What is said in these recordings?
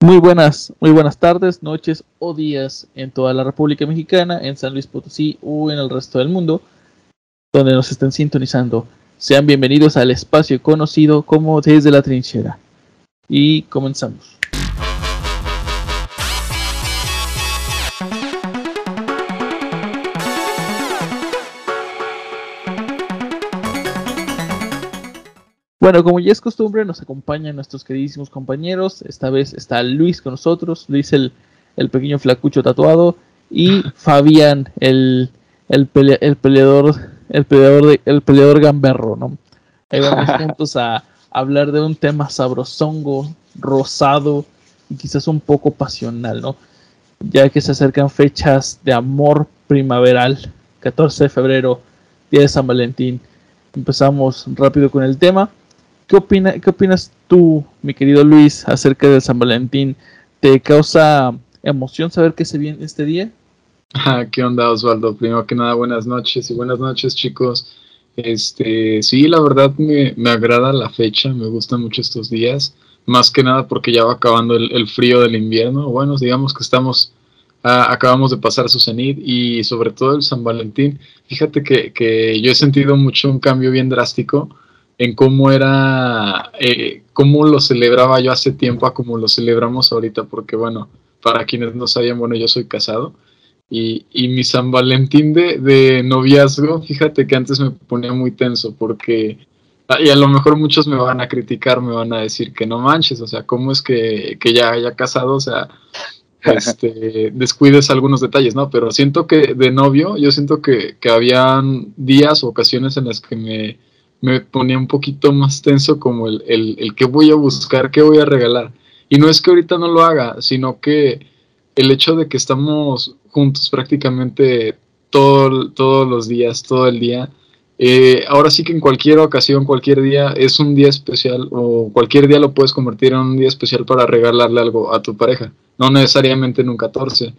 Muy buenas, muy buenas tardes, noches o días en toda la República Mexicana, en San Luis Potosí o en el resto del mundo, donde nos estén sintonizando. Sean bienvenidos al espacio conocido como Desde la Trinchera. Y comenzamos. Bueno, como ya es costumbre, nos acompañan nuestros queridísimos compañeros. Esta vez está Luis con nosotros, Luis el, el pequeño flacucho tatuado, y Fabián, el, el, peleador, el peleador, el peleador gamberro, ¿no? Ahí vamos juntos a hablar de un tema sabrosongo, rosado y quizás un poco pasional, ¿no? Ya que se acercan fechas de amor primaveral, 14 de febrero, día de San Valentín. Empezamos rápido con el tema. ¿Qué, opina, ¿Qué opinas tú, mi querido Luis, acerca de San Valentín? ¿Te causa emoción saber que se viene este día? Ah, ¿Qué onda, Osvaldo? Primero que nada, buenas noches y buenas noches, chicos. Este, sí, la verdad me, me agrada la fecha, me gustan mucho estos días, más que nada porque ya va acabando el, frío del invierno. Bueno, digamos que estamos, acabamos de pasar su cenit y sobre todo el San Valentín. Fíjate que, que yo he sentido mucho un cambio bien drástico en cómo era, eh, cómo lo celebraba yo hace tiempo a cómo lo celebramos ahorita, porque bueno, para quienes no sabían, bueno, yo soy casado y, y mi San Valentín de, de, noviazgo, fíjate que antes me ponía muy tenso porque, ah, y a lo mejor muchos me van a criticar, me van a decir que no manches, o sea, ¿cómo es que, que ya haya casado? O sea, este, descuides algunos detalles, ¿no? Pero siento que de novio, yo siento que, que habían días o ocasiones en las que me me ponía un poquito más tenso como el, el, el que voy a buscar, qué voy a regalar. Y no es que ahorita no lo haga, sino que el hecho de que estamos juntos prácticamente todo, todos los días, todo el día, eh, ahora sí que en cualquier ocasión, cualquier día es un día especial o cualquier día lo puedes convertir en un día especial para regalarle algo a tu pareja, no necesariamente en un 14.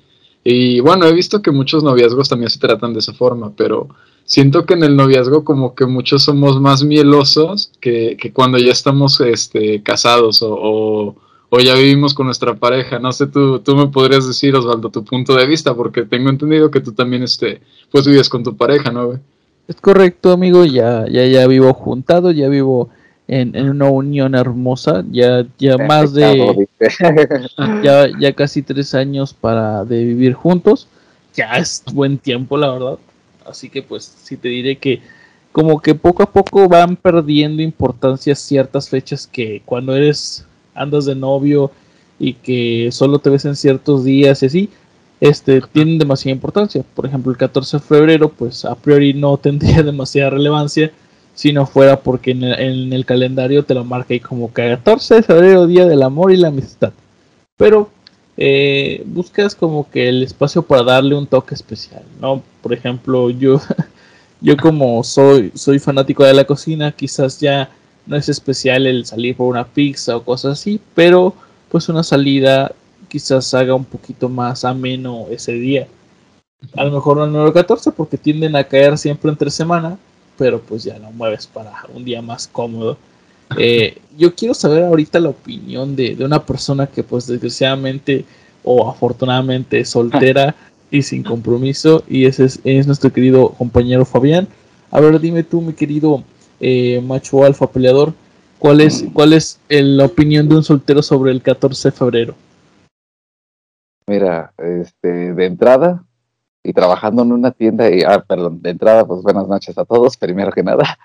Y bueno, he visto que muchos noviazgos también se tratan de esa forma, pero siento que en el noviazgo como que muchos somos más mielosos que, cuando ya estamos este, casados o, o, ya vivimos con nuestra pareja. No sé, tú, tú me podrías decir, Osvaldo, tu punto de vista, porque tengo entendido que tú también este, pues vives con tu pareja, ¿no? Es correcto, amigo, ya, ya, ya vivo juntado, ya vivo en, en una unión hermosa, ya, ya más de, ya, ya casi tres años para de vivir juntos, ya es buen tiempo, la verdad. Así que pues sí te diré que como que poco a poco van perdiendo importancia ciertas fechas que cuando eres andas de novio y que solo te ves en ciertos días y así, este, tienen demasiada importancia. Por ejemplo, el 14 de febrero, pues a priori no tendría demasiada relevancia si no fuera porque en el, calendario te lo marca ahí como que 14 de febrero, Día del Amor y la Amistad. Pero eh, buscas como que el espacio para darle un toque especial, ¿no? Por ejemplo, yo, yo como soy, soy fanático de la cocina, quizás ya no es especial el salir por una pizza o cosas así, pero pues una salida quizás haga un poquito más ameno ese día. A lo mejor no el número 14 porque tienden a caer siempre entre semana, pero pues ya lo mueves para un día más cómodo. Eh, yo quiero saber ahorita la opinión de, una persona que pues desgraciadamente o afortunadamente es soltera y sin compromiso y ese es, nuestro querido compañero Fabián. A ver, dime tú, mi querido eh, macho alfa peleador, ¿cuál es, cuál es la opinión de un soltero sobre el 14 de febrero? Mira, este, de entrada, y trabajando en una tienda, y, ah, perdón, de entrada, pues buenas noches a todos, primero que nada.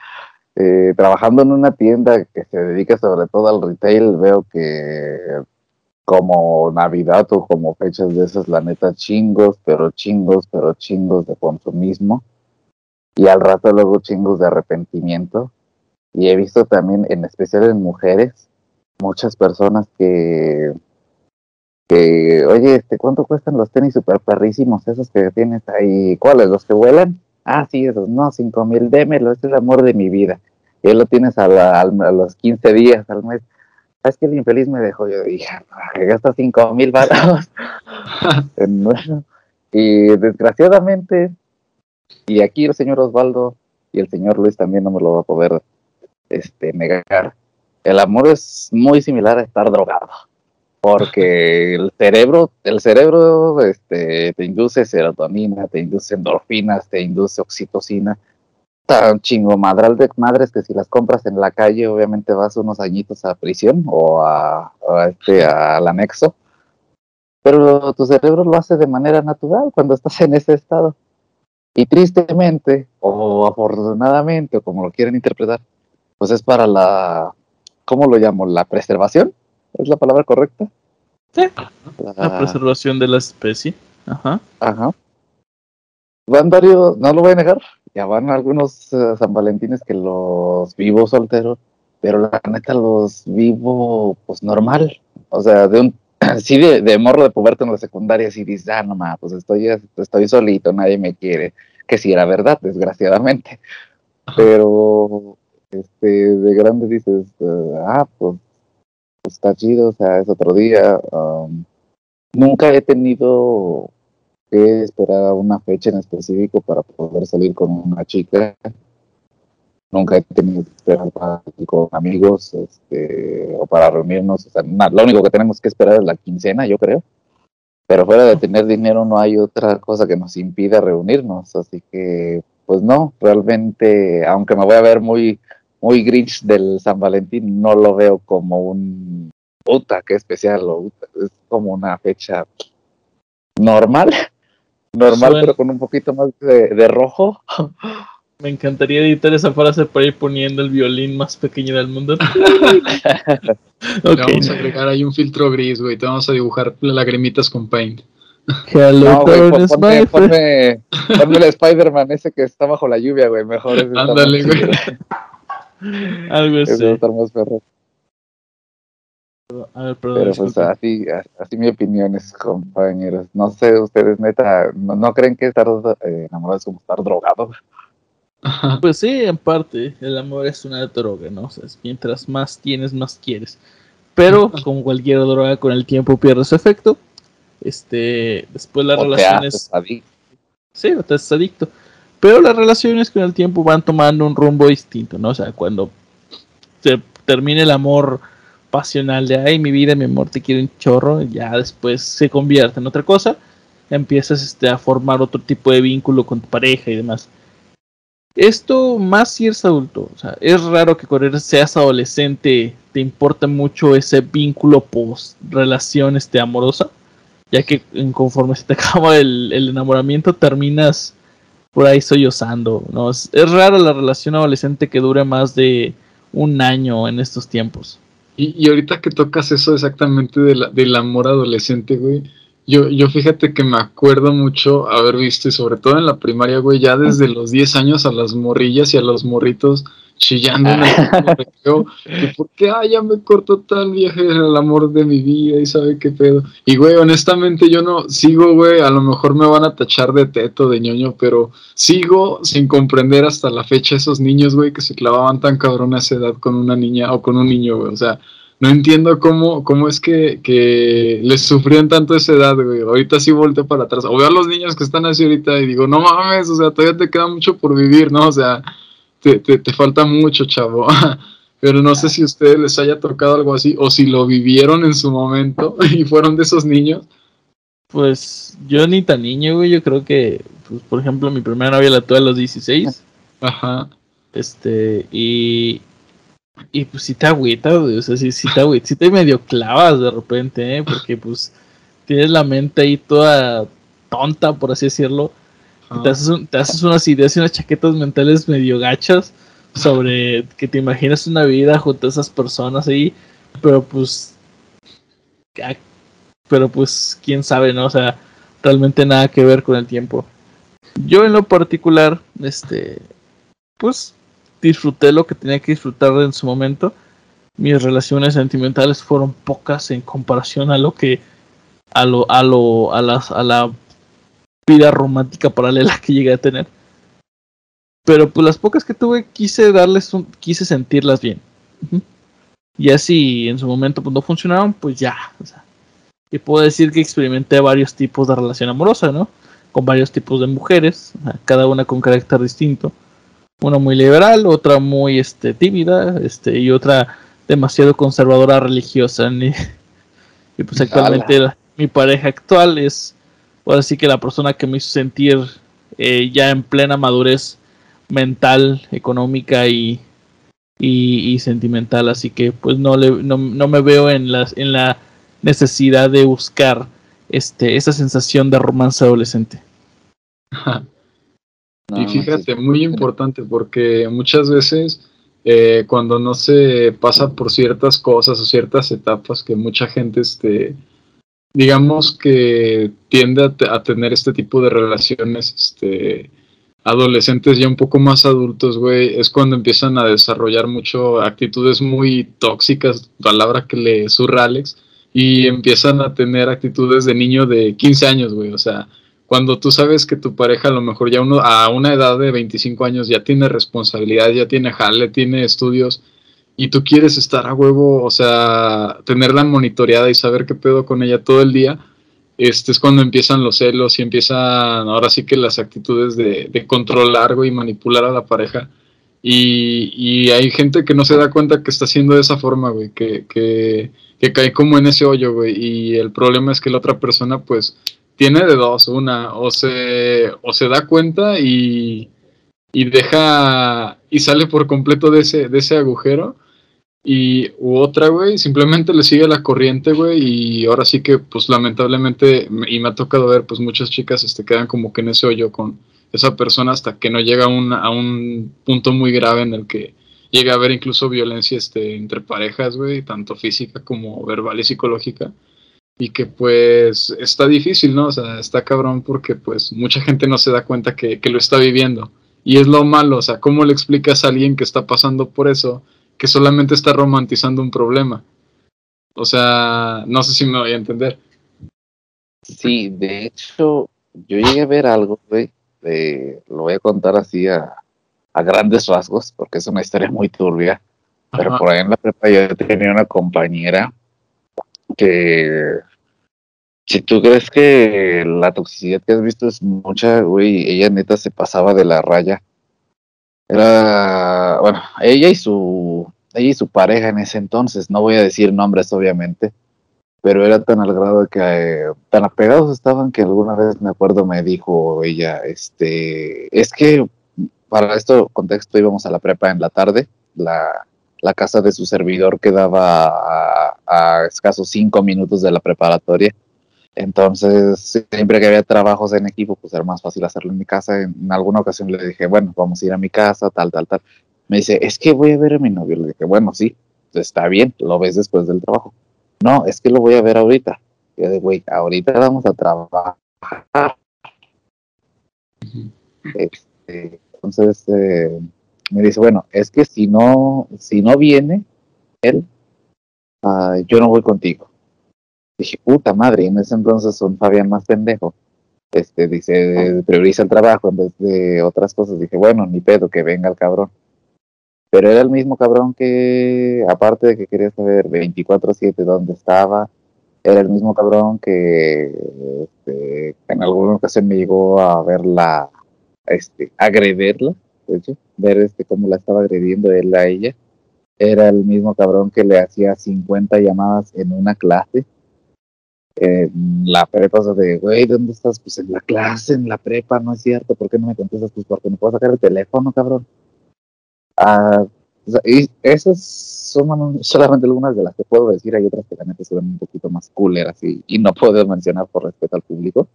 Eh, trabajando en una tienda que se dedica sobre todo al retail, veo que como Navidad o como fechas de esas, la neta, chingos, pero chingos, pero chingos de consumismo. Y al rato luego chingos de arrepentimiento. Y he visto también, en especial en mujeres, muchas personas que, que oye, este, ¿cuánto cuestan los tenis super perrísimos esos que tienes ahí? ¿Cuáles? ¿Los que vuelan? Ah, sí, esos, no, cinco mil, démelo, es el amor de mi vida. Y él lo tienes a, los 15 días al mes. ¿Sabes que el infeliz me dejó? Yo dije, que gasta cinco mil baratos. y desgraciadamente, y aquí el señor Osvaldo y el señor Luis también no me lo va a poder este, negar. El amor es muy similar a estar drogado. Porque el cerebro, el cerebro este, te induce serotonina, te induce endorfinas, te induce oxitocina, tan chingo madral de madres que si las compras en la calle, obviamente vas unos añitos a prisión o a, este, al anexo. Pero tu cerebro lo hace de manera natural cuando estás en ese estado. Y tristemente, o afortunadamente, o como lo quieren interpretar, pues es para la, ¿cómo lo llamo? ¿La preservación? ¿Es la palabra correcta? Sí. La, preservación de la especie. Ajá. Ajá. Van varios, no lo voy a negar, ya van algunos eh, San Valentines que los vivo solteros, pero la neta los vivo pues normal. O sea, de un sí de, morro de puberto en la secundaria, si dices, ah, no más, pues estoy, estoy solito, nadie me quiere. Que sí era verdad, desgraciadamente. Pero este, de grande dices, ah, pues, está chido, o sea, es otro día. Nunca he tenido que esperar una fecha en específico para poder salir con una chica. Nunca he tenido que esperar para salir con amigos este, o para reunirnos. O sea, lo único que tenemos que esperar es la quincena, yo creo. Pero fuera de tener dinero no hay otra cosa que nos impida reunirnos. Así que, pues no, realmente, aunque me voy a ver muy, muy grinch del San Valentín, no lo veo como un puta, qué especial, o, es como una fecha normal normal, pero con un poquito más de, rojo. Me encantaría editar esa frase para ir poniendo el violín más pequeño del mundo. Le vamos a agregar ahí un filtro gris, güey. Te vamos a dibujar lagrimitas con paint. no, güey, ponme, ponme, ponme, el Spider-Man ese que está bajo la lluvia, güey. Mejor es Ándale, güey. Algo así. estar más perro. Pero pues así, así mi opinión es, compañeros. No sé, ustedes neta, ¿no, creen que estar eh, enamorados es como estar drogado? Pues sí, en parte, el amor es una droga, ¿no? O sea, mientras más tienes, más quieres. Pero, como cualquier droga, con el tiempo pierde su efecto. Este, después las relaciones... Sí, o te adicto. Pero las relaciones con el tiempo van tomando un rumbo distinto, ¿no? O sea, cuando se termine el amor pasional de, ay, mi vida, mi amor, te quiero un chorro, ya después se convierte en otra cosa, empiezas este, a formar otro tipo de vínculo con tu pareja y demás. Esto más si eres adulto, o sea, es raro que cuando seas adolescente te importa mucho ese vínculo post relación este, amorosa, ya que conforme se te acaba el, enamoramiento terminas por ahí sollozando, ¿no? Es, es raro la relación adolescente que dure más de un año en estos tiempos. Y, ahorita que tocas eso exactamente del amor adolescente, güey, yo, yo fíjate que me acuerdo mucho haber visto, y sobre todo en la primaria, güey, ya desde los 10 años a las morrillas y a los morritos chillando en el recreo, que por qué, ah, ya me cortó tal viaje, el amor de mi vida y sabe qué pedo. Y, güey, honestamente yo no sigo, güey, a lo mejor me van a tachar de teto, de ñoño, pero sigo sin comprender hasta la fecha esos niños, güey, que se clavaban tan cabrón a esa edad con una niña o con un niño, güey, o sea... No entiendo cómo, cómo es que, que les sufrían tanto esa edad, güey. Ahorita sí volteo para atrás. O veo a los niños que están así ahorita y digo, no mames, o sea, todavía te queda mucho por vivir, ¿no? O sea, te, falta mucho, chavo. Pero no sé si a ustedes les haya tocado algo así o si lo vivieron en su momento y fueron de esos niños. Pues yo ni tan niño, güey. Yo creo que, pues, por ejemplo, mi primera novia la tuve a los 16. Ajá. Este, y. Y pues si te agüita, güey. O sea, si, si te agüita, si te medio clavas de repente, ¿eh? Porque pues tienes la mente ahí toda tonta, por así decirlo te haces, unas ideas y unas chaquetas mentales medio gachas sobre que te imaginas una vida junto a esas personas ahí, pero pues. Pero pues, quién sabe, ¿no? O sea, realmente nada que ver con el tiempo. Yo en lo particular, este. Pues disfruté lo que tenía que disfrutar en su momento. Mis relaciones sentimentales fueron pocas en comparación a lo que. a lo, a lo, a las, a la vida romántica paralela que llegué a tener. Pero pues las pocas que tuve quise darles un, quise sentirlas bien. Y así en su momento pues no funcionaron, pues ya. y puedo decir que experimenté varios tipos de relación amorosa, ¿no? Con varios tipos de mujeres, cada una con carácter distinto. Una muy liberal, otra muy este, tímida, este, y otra demasiado conservadora religiosa. Y pues actualmente mi pareja actual es, ahora sí que la persona que me hizo sentir eh, ya en plena madurez mental, económica y, y, sentimental. Así que pues no, le, no, no me veo en, las, en la necesidad de buscar este, esa sensación de romance adolescente. y fíjate, muy importante porque muchas veces eh, cuando no se pasa por ciertas cosas o ciertas etapas que mucha gente, este, digamos que tiende a, tener este tipo de relaciones, este, adolescentes ya un poco más adultos, güey, es cuando empiezan a desarrollar mucho actitudes muy tóxicas, palabra que le surra Alex, y empiezan a tener actitudes de niño de 15 años, güey, o sea, cuando tú sabes que tu pareja a lo mejor ya uno, a una edad de 25 años ya tiene responsabilidad, ya tiene jale, tiene estudios, y tú quieres estar a huevo, o sea, tenerla monitoreada y saber qué pedo con ella todo el día, este es cuando empiezan los celos y empiezan ahora sí que las actitudes de, de controlar y manipular a la pareja. Y, hay gente que no se da cuenta que está haciendo de esa forma, güey, que, que, que cae como en ese hoyo, güey. Y el problema es que la otra persona, pues, tiene de dos, una, o se, o se da cuenta y, y deja, y sale por completo de ese, de ese agujero, y u otra, güey, simplemente le sigue la corriente, güey, y ahora sí que, pues lamentablemente, y me ha tocado ver, pues muchas chicas este, quedan como que en ese hoyo con esa persona hasta que no llega a un, a un punto muy grave en el que llega a haber incluso violencia este, entre parejas, güey, tanto física como verbal y psicológica. Y que pues está difícil, ¿no? O sea, está cabrón porque pues mucha gente no se da cuenta que, que lo está viviendo. Y es lo malo, o sea, ¿cómo le explicas a alguien que está pasando por eso? Que solamente está romantizando un problema. O sea, no sé si me voy a entender. Sí, de hecho, yo llegué a ver algo, güey, lo voy a contar así a, grandes rasgos, porque es una historia muy turbia, pero por ahí en la prepa yo tenía una compañera que, si tú crees que la toxicidad que has visto es mucha, güey, ella neta se pasaba de la raya era, bueno, ella y su, ella y su pareja en ese entonces, no voy a decir nombres obviamente, pero era tan al grado que eh, tan apegados estaban que alguna vez me acuerdo me dijo ella, este, es que para esto contexto íbamos a la prepa en la tarde, la, la casa de su servidor quedaba a escasos cinco minutos de la preparatoria entonces, siempre que había trabajos en equipo, pues era más fácil hacerlo en mi casa. En, alguna ocasión le dije, bueno, vamos a ir a mi casa, tal, tal, tal. Me dice, es que voy a ver a mi novio. Le dije, bueno, sí, está bien, lo ves después del trabajo. No, es que lo voy a ver ahorita. yo de, güey, ahorita vamos a trabajar. Este, entonces, eh, me dice, bueno, es que si no, si no viene él, uh, yo no voy contigo Dije, puta madre, en ese entonces un Fabián más pendejo. Este, dice, prioriza el trabajo en vez de otras cosas. Dije, bueno, ni pedo, que venga el cabrón. Pero era el mismo cabrón que, aparte de que quería saber 24-7 dónde estaba, era el mismo cabrón que este, en alguna ocasión me llegó a verla, este, agredirla, de hecho, ver este, cómo la estaba agrediendo él a ella. Era el mismo cabrón que le hacía 50 llamadas en una clase en la prepa, o de, güey, ¿dónde estás? Pues en la clase, en la prepa, no es cierto, ¿por qué no me contestas? Pues porque no puedo sacar el teléfono, cabrón. Y esas son solamente algunas de las que puedo decir, hay otras que también se ven un poquito más cooler así, y no puedo mencionar por respeto al público.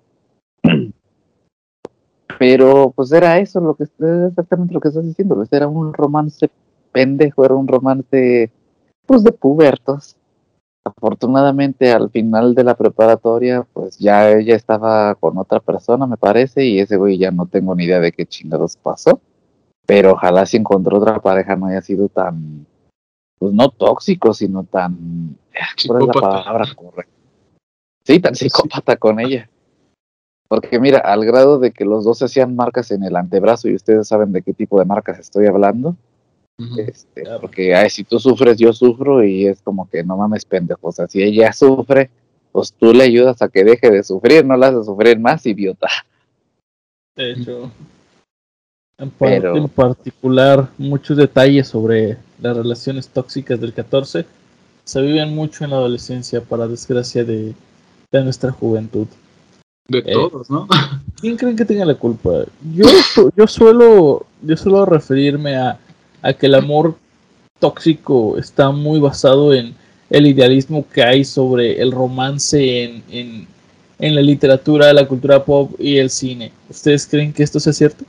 Pero pues era eso, lo que exactamente lo que estás diciendo, era un romance pendejo, era un romance pues de pubertos afortunadamente al final de la preparatoria, pues ya ella estaba con otra persona, me parece, y ese güey ya no tengo ni idea de qué chingados pasó. Pero ojalá si encontró otra pareja no haya sido tan, pues no tóxico, sino tan, ¿cuál es la palabra correcta? Sí, tan psicópata con ella. Porque mira, al grado de que los dos se hacían marcas en el antebrazo y ustedes saben de qué tipo de marcas estoy hablando, este, porque si tú sufres, yo sufro y es como que no mames pendejo. O sea, si ella sufre, pues tú le ayudas a que deje de sufrir, no la haces sufrir más, idiota. De hecho, en, particular, muchos detalles sobre las relaciones tóxicas del 14 se viven mucho en la adolescencia, para desgracia de, nuestra juventud. De eh, todos, ¿no? ¿Quién creen que tenga la culpa? Yo, yo, suelo, yo suelo referirme a, a que el amor tóxico está muy basado en el idealismo que hay sobre el romance en, en, en la literatura, la cultura pop y el cine. ¿Ustedes creen que esto sea cierto?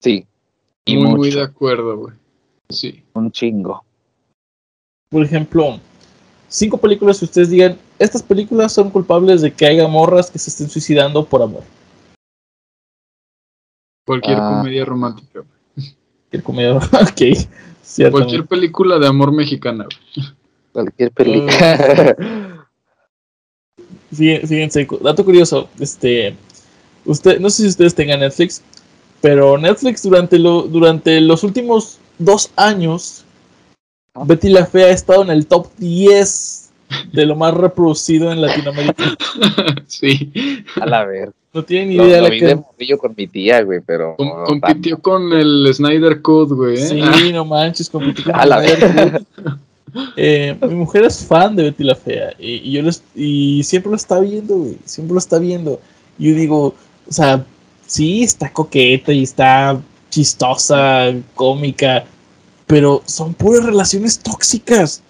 Sí. Y muy, muy de acuerdo, güey. Sí. Un chingo. Por ejemplo, cinco películas que ustedes digan, estas películas son culpables de que haya morras que se estén suicidando por amor. Cualquier ah. comedia romántica. Cualquier comedia ok. Cualquier película de amor mexicana. Cualquier película. fíjense, dato curioso, este, usted, no sé si ustedes tengan Netflix, pero Netflix durante, lo, durante los últimos dos años, ah. Betty la Fea ha estado en el top 10 de lo más reproducido en Latinoamérica. Sí. A la ver. No tienen ni idea de la que... con mi tía, güey, pero... compitió con el Snyder Code, güey. ¿eh? Sí, no manches, compitió con el Snyder Code. Eh, mi mujer es fan de Betty la Fea y, yo y siempre lo está viendo, güey, siempre lo está viendo. Yo digo, o sea, sí, está coqueta y está chistosa, cómica, pero son puras relaciones tóxicas.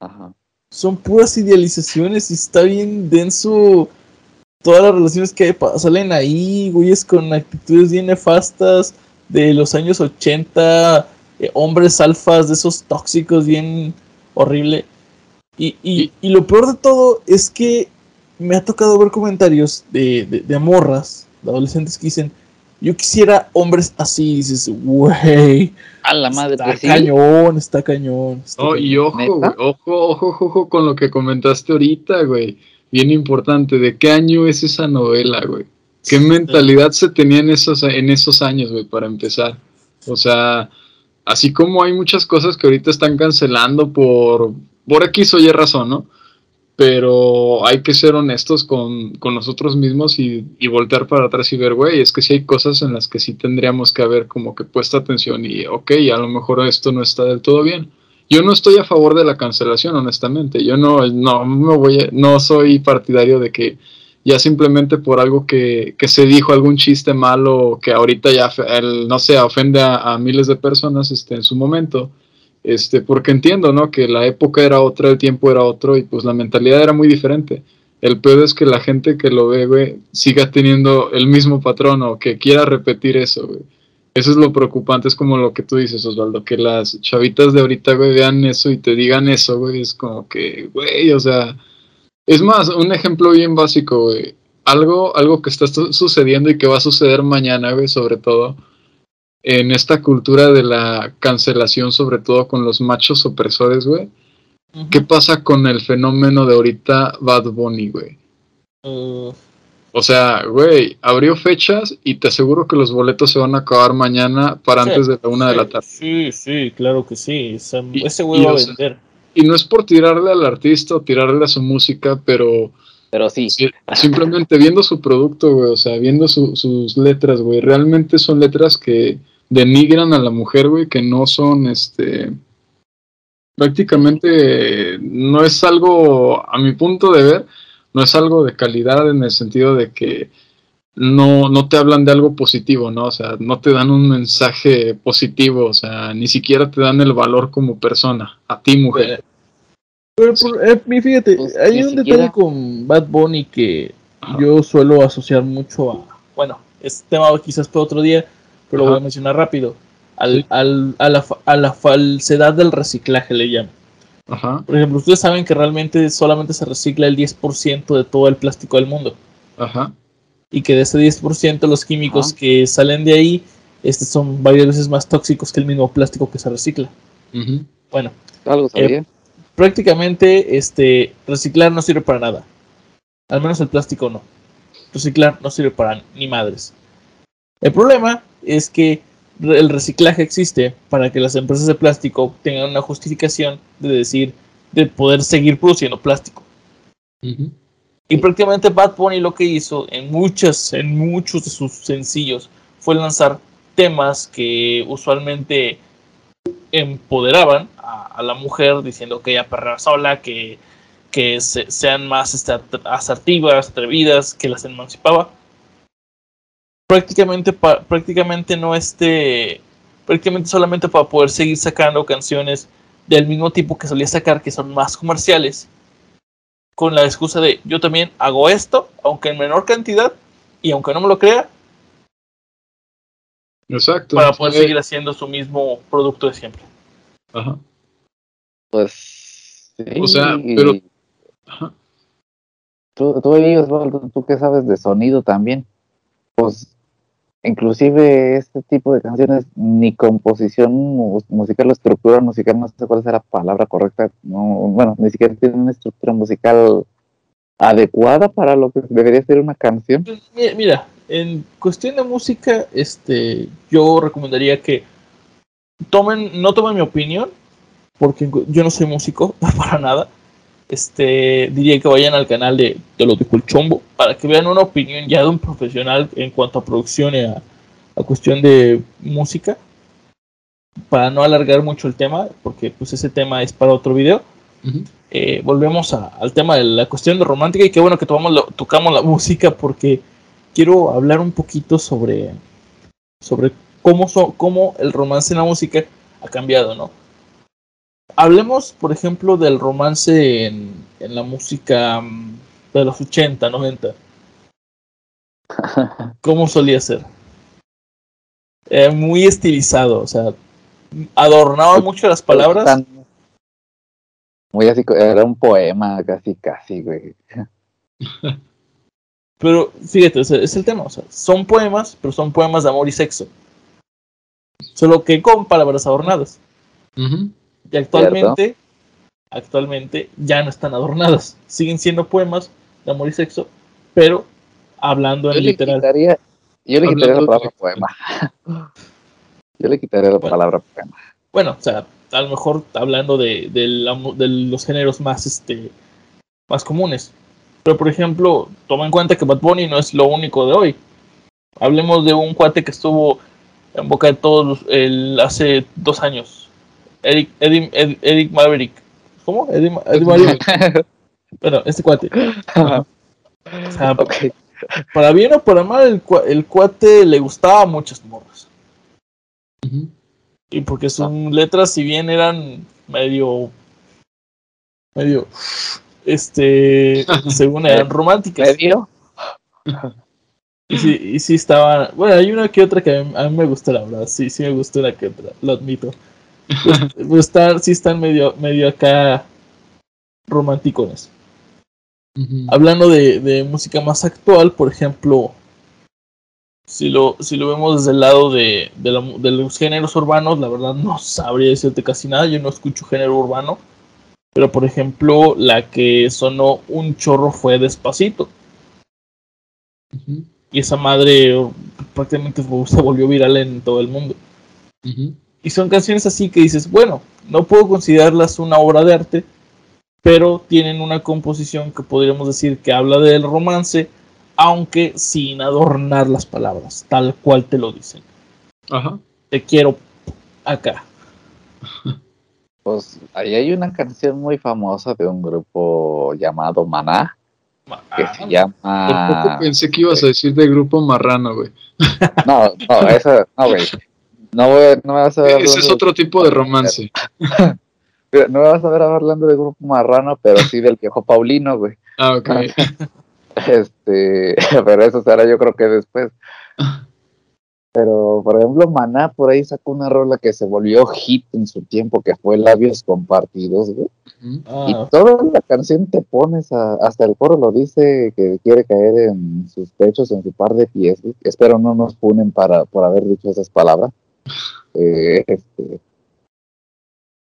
Ajá. Son puras idealizaciones y está bien denso todas las relaciones que salen ahí, güeyes con actitudes bien nefastas de los años 80 eh, hombres alfas de esos tóxicos bien horrible. Y, y, y, lo peor de todo es que me ha tocado ver comentarios de, de, adolescentes que dicen, yo quisiera hombres así, y dices, güey. A la madre. Está cañón, está cañón. y ojo, ojo, ojo, ojo, con lo que comentaste ahorita, güey. Bien importante, ¿de qué año es esa novela, güey? ¿Qué mentalidad se tenía en esos, en esos años, güey, para empezar? O sea, así como hay muchas cosas que ahorita están cancelando por, por X o Y razón, ¿no? Pero hay que ser honestos con, nosotros mismos y, y, voltear para atrás y ver, güey, es que sí hay cosas en las que sí tendríamos que haber como que puesta atención y, ok, a lo mejor esto no está del todo bien. Yo no estoy a favor de la cancelación, honestamente. Yo no, no, me voy no soy partidario de que ya simplemente por algo que, se dijo, algún chiste malo que ahorita ya, el, no sé, ofende a, miles de personas este, en su momento, este, porque entiendo, ¿no? Que la época era otra, el tiempo era otro y pues la mentalidad era muy diferente. El peor es que la gente que lo ve, güey, siga teniendo el mismo patrón o que quiera repetir eso, güey. Eso es lo preocupante, es como lo que tú dices, Osvaldo, que las chavitas de ahorita, güey, vean eso y te digan eso, güey, es como que, güey, o sea, es más, un ejemplo bien básico, güey. Algo, algo que está sucediendo y que va a suceder mañana, güey, sobre todo, en esta cultura de la cancelación, sobre todo con los machos opresores, güey. ¿Qué pasa con el fenómeno de ahorita Bad Bunny, güey? O sea, güey, abrió fechas y te aseguro que los boletos se van a acabar mañana para antes de la una de la tarde. Sí, sí, claro que sí. ese güey va a vender y no es por tirarle al artista o tirarle a su música, pero... Pero sí. Simplemente viendo su producto, güey, o sea, viendo sus letras, güey, realmente son letras que denigran a la mujer, güey, que no son, este... Prácticamente no es algo, a mi punto de ver, no es algo de calidad en el sentido de que no, no te hablan de algo positivo, ¿no? O sea, no te dan un mensaje positivo, o sea, ni siquiera te dan el valor como persona, a ti mujer. Pero, eh, fíjate, pues, hay un detalle con Bad Bunny que yo suelo asociar mucho a, bueno, es tema quizás para otro día, pero lo voy a mencionar rápido, al, al, a, la, a la falsedad del reciclaje le llaman. Ajá. Por ejemplo, ustedes saben que realmente solamente se recicla el 10% de todo el plástico del mundo. Ajá y que de ese 10% los químicos que salen de ahí este, son varias veces más tóxicos que el mismo plástico que se recicla. Bueno, eh, prácticamente este, reciclar no sirve para nada. Al menos el plástico no. Reciclar no sirve para ni madres. El problema es que el reciclaje existe para que las empresas de plástico tengan una justificación de decir, de poder seguir produciendo plástico. Y prácticamente Bad Bunny lo que hizo en muchas, en muchos de sus sencillos fue lanzar temas que usualmente empoderaban a, la mujer diciendo que ella perrea sola, que, que sean más este, asertivas, atrevidas, que las emancipaba. Prácticamente, prácticamente no este, prácticamente solamente para poder seguir sacando canciones del mismo tipo que solía sacar, que son más comerciales, con la excusa de yo también hago esto, aunque en menor cantidad, y aunque no me lo crea, Exacto. Para poder seguir haciendo su mismo producto de siempre. Ajá. Pues. Sí, o sea, pero. Ajá. Tú, tú, Osvaldo, tú que sabes de sonido también. Pues. Inclusive este tipo de canciones, ni composición musical o estructura musical, no sé cuál es la palabra correcta, no, bueno, ni siquiera tiene una estructura musical adecuada para lo que debería ser una canción. Pues, mira, en cuestión de música, este, yo recomendaría que tomen, no tomen mi opinión, porque yo no soy músico para nada. Este, diría que vayan al canal de, de lo de Chombo para que vean una opinión ya de un profesional en cuanto a producción y a, cuestión de música. Para no alargar mucho el tema, porque pues ese tema es para otro video. Eh, volvemos al tema de la cuestión de romántica y qué bueno que tomamos tocamos la música porque quiero hablar un poquito sobre, sobre cómo, cómo el romance en la música ha cambiado, ¿no? Hablemos, por ejemplo, del romance en, la música mm, de los 80, 90. ¿Cómo solía ser? Eh, muy estilizado, o sea, adornaba mucho las palabras. Muy así, era un poema, casi, casi, güey. Pero fíjate, es el tema, o sea, son poemas, pero son poemas de amor y sexo. Solo que con palabras adornadas. Y actualmente, actualmente ya no están adornadas. Siguen siendo poemas de amor y sexo, pero hablando en literal. yo le quitaría la palabra poema. yo le quitaría la palabra poema. Bueno, o sea, a lo mejor hablando de, de, de los géneros más, este, más comunes. Pero por ejemplo, toma en cuenta que Bad Bunny no es lo único de hoy. Hablemos de un cuate que estuvo en boca de todos el, hace dos años. Eric, Eric, Maverick. ¿Cómo? Eddie, Maverick. bueno, este cuate. Para bien o para mal, el, cuate le gustaba a muchas morras. Y porque sus letras, si bien eran medio. medio este, según eran románticas. Y sí, y sí estaban, bueno, hay una que otra que a mí, me gusta, la verdad, sí, sí me gusta una que otra, lo admito. Pues, pues están, sí están medio, medio acá románticos. Hablando de, de, música más actual, por ejemplo, si lo, si lo vemos desde el lado de, de, de los géneros urbanos, la verdad no sabría decirte casi nada, yo no escucho género urbano. Pero por ejemplo, la que sonó un chorro fue Despacito. Y esa madre prácticamente se volvió viral en todo el mundo. Y son canciones así que dices, bueno, no puedo considerarlas una obra de arte, pero tienen una composición que podríamos decir que habla del romance, aunque sin adornar las palabras, tal cual te lo dicen. Ajá. Te quiero acá. Pues ahí hay una canción muy famosa de un grupo llamado Maná. Que se llama. Tampoco pensé que ibas a decir de grupo marrano, güey. No, no, eso, no, güey. No, voy, no me vas a ver. Ese es otro tipo de romance. no me vas a ver hablando de grupo marrano, pero sí del viejo Paulino, güey. Ah, ok. Este, pero eso será yo creo que después. Pero, por ejemplo, Maná por ahí sacó una rola que se volvió hit en su tiempo, que fue Labios Compartidos, güey. Y ah. toda la canción te pones, hasta el coro lo dice, que quiere caer en sus pechos, en su par de pies. Espero no nos punen para, por haber dicho esas palabras. Eh, este,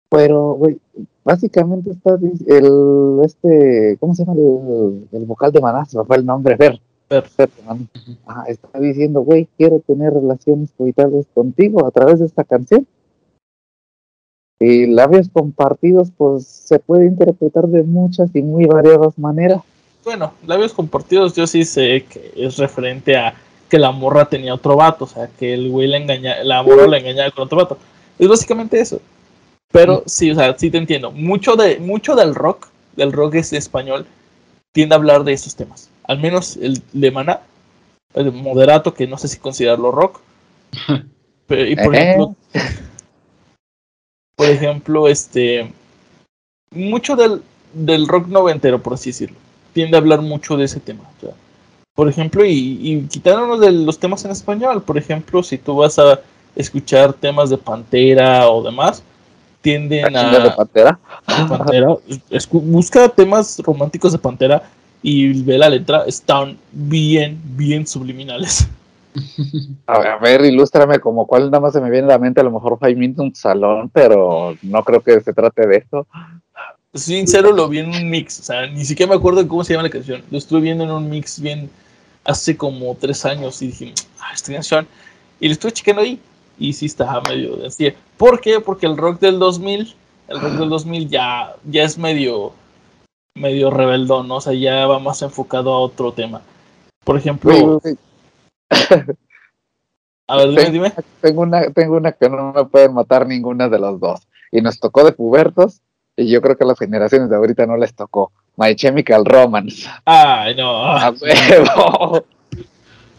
pero, güey, básicamente está el, este, ¿cómo se llama el, el vocal de Maná? Se me fue el nombre, ah, está diciendo, güey, quiero tener relaciones coitales contigo a través de esta canción. Y labios compartidos, pues se puede interpretar de muchas y muy variadas maneras. Bueno, labios compartidos yo sí sé que es referente a que la morra tenía otro vato, o sea, que el güey la engaña, la morra la engañaba con otro vato. Es básicamente eso. Pero sí, o sea, sí te entiendo. Mucho, de, mucho del rock, del rock es español, tiende a hablar de esos temas. Al menos el de Maná, el moderato, que no sé si considerarlo rock. Pero, y por ejemplo, por ejemplo, este, mucho del, del rock noventero, por así decirlo, tiende a hablar mucho de ese tema. Por ejemplo, y, y quitándonos de los temas en español, por ejemplo, si tú vas a escuchar temas de Pantera o demás, tienden a... ¿De Pantera? Pantera. busca temas románticos de Pantera y ve la letra, están bien, bien subliminales. A ver, ilústrame como cuál nada más se me viene a la mente, a lo mejor Jaime un salón, pero no creo que se trate de esto. Sincero, lo vi en un mix, o sea, ni siquiera me acuerdo de cómo se llama la canción. Lo estuve viendo en un mix bien hace como tres años y dije, ah, esta canción. Y lo estuve checando ahí y sí estaba medio así. ¿Por qué? Porque el rock del 2000, el rock del 2000 ya, ya es medio, medio rebeldón, ¿no? o sea, ya va más enfocado a otro tema. Por ejemplo... a ver, dime, dime. Tengo una, tengo una que no me pueden matar ninguna de los dos. Y nos tocó de pubertos, y yo creo que a las generaciones de ahorita no les tocó. My Chemical Romance. Ay, no. A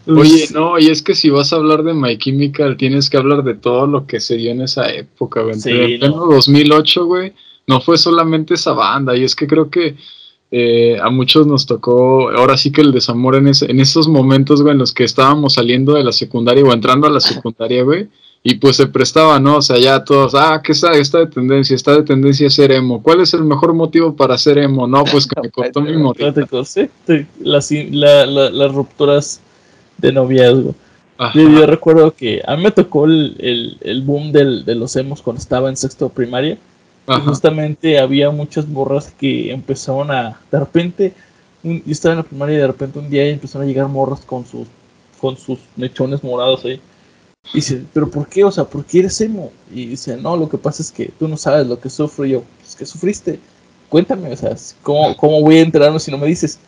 Oye, no, y es que si vas a hablar de My Chemical, tienes que hablar de todo lo que se dio en esa época, güey. en 2008, güey, no fue solamente esa banda, y es que creo que eh, a muchos nos tocó, ahora sí que el desamor en, en esos momentos, güey, en los que estábamos saliendo de la secundaria o entrando a la secundaria, güey, y pues se prestaba, ¿no? O sea, ya todos, ah, ¿qué está? Está de tendencia, está de tendencia ser emo. ¿Cuál es el mejor motivo para ser emo? No, pues que me cortó mi motivo. Las, las rupturas de noviazgo. Yo, recuerdo que a mí me tocó el, el, boom del, de los emos cuando estaba en sexto primaria. Y justamente había muchas morras que empezaron a, de repente, yo estaba en la primaria y de repente un día empezaron a llegar morras con sus, con sus mechones morados ahí. Y dice, ¿pero por qué? O sea, ¿por qué eres emo? Y dice, no, lo que pasa es que tú no sabes lo que sufro. yo, pues, ¿qué sufriste? Cuéntame, o sea, ¿cómo, ¿cómo voy a enterarme si no me dices?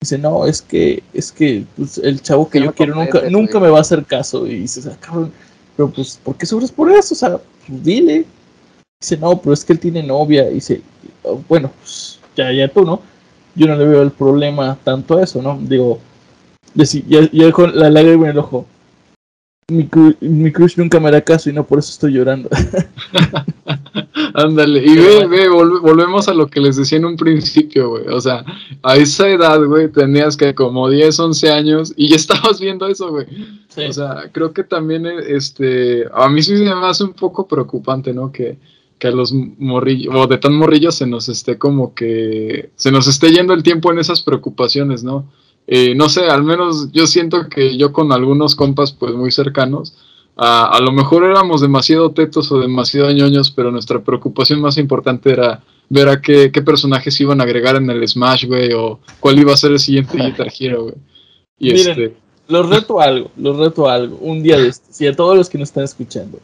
Dice, no, es que, es que pues, el chavo que yo quiero nunca, nunca me va a hacer caso. Y dice, ah, cabrón, pero pues, ¿por qué sufres por eso? O sea, pues dile. Dice, no, pero es que él tiene novia. Y dice, oh, bueno, pues ya, ya tú, ¿no? Yo no le veo el problema tanto a eso, ¿no? Digo, ya, ya con la lágrima en el ojo. Mi, mi crush nunca me hará caso y no por eso estoy llorando. Ándale, y ve, ve, volvemos a lo que les decía en un principio, güey. O sea, a esa edad, güey, tenías que como 10, 11 años y ya estabas viendo eso, güey. O sea, creo que también, este, a mí sí me hace un poco preocupante, ¿no? Que, que a los morrillos, o de tan morrillos se nos esté como que, se nos esté yendo el tiempo en esas preocupaciones, ¿no? Eh, no sé, al menos yo siento que yo con algunos compas, pues muy cercanos, a, lo mejor éramos demasiado tetos o demasiado ñoños, pero nuestra preocupación más importante era ver a qué, personajes iban a agregar en el Smash, güey, o cuál iba a ser el siguiente Guitar Hero, güey. Y Miren, este... Los reto algo, los reto algo, un día de este, y a todos los que nos están escuchando.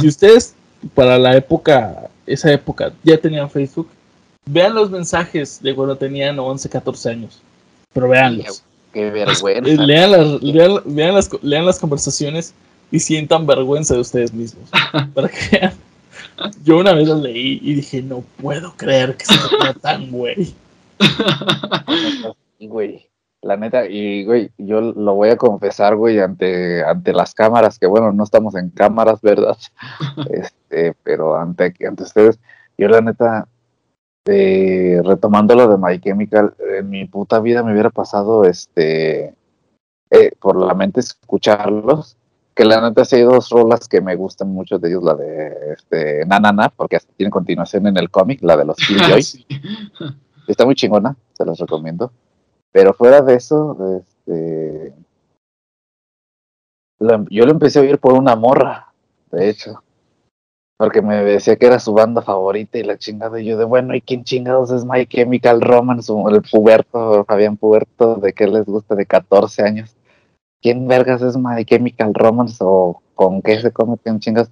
Si ustedes, para la época, esa época, ya tenían Facebook, vean los mensajes de cuando tenían 11, 14 años, pero veanlos. Qué vergüenza. Lean las, lean las, lean las conversaciones y sientan vergüenza de ustedes mismos. Para que Yo una vez lo leí y dije, no puedo creer que sea tan güey. Güey, la neta, y güey, yo lo voy a confesar, güey, ante, ante las cámaras, que bueno, no estamos en cámaras, ¿verdad? este, pero ante, ante ustedes, yo la neta, eh, retomando lo de My Chemical, en mi puta vida me hubiera pasado, este, eh, por la mente escucharlos que la neta sí hay dos rolas que me gustan mucho de ellos, la de este, Nanana, porque hasta tiene continuación en el cómic, la de los Killjoy. Está muy chingona, se los recomiendo. Pero fuera de eso, este, yo lo empecé a oír por una morra, de hecho. Porque me decía que era su banda favorita y la chingada. Y yo de, bueno, ¿y quién chingados es My Chemical Romance? El puberto, Fabián Puberto, de que les gusta de 14 años. ¿quién vergas es My Chemical Romance o con qué se come un chingas?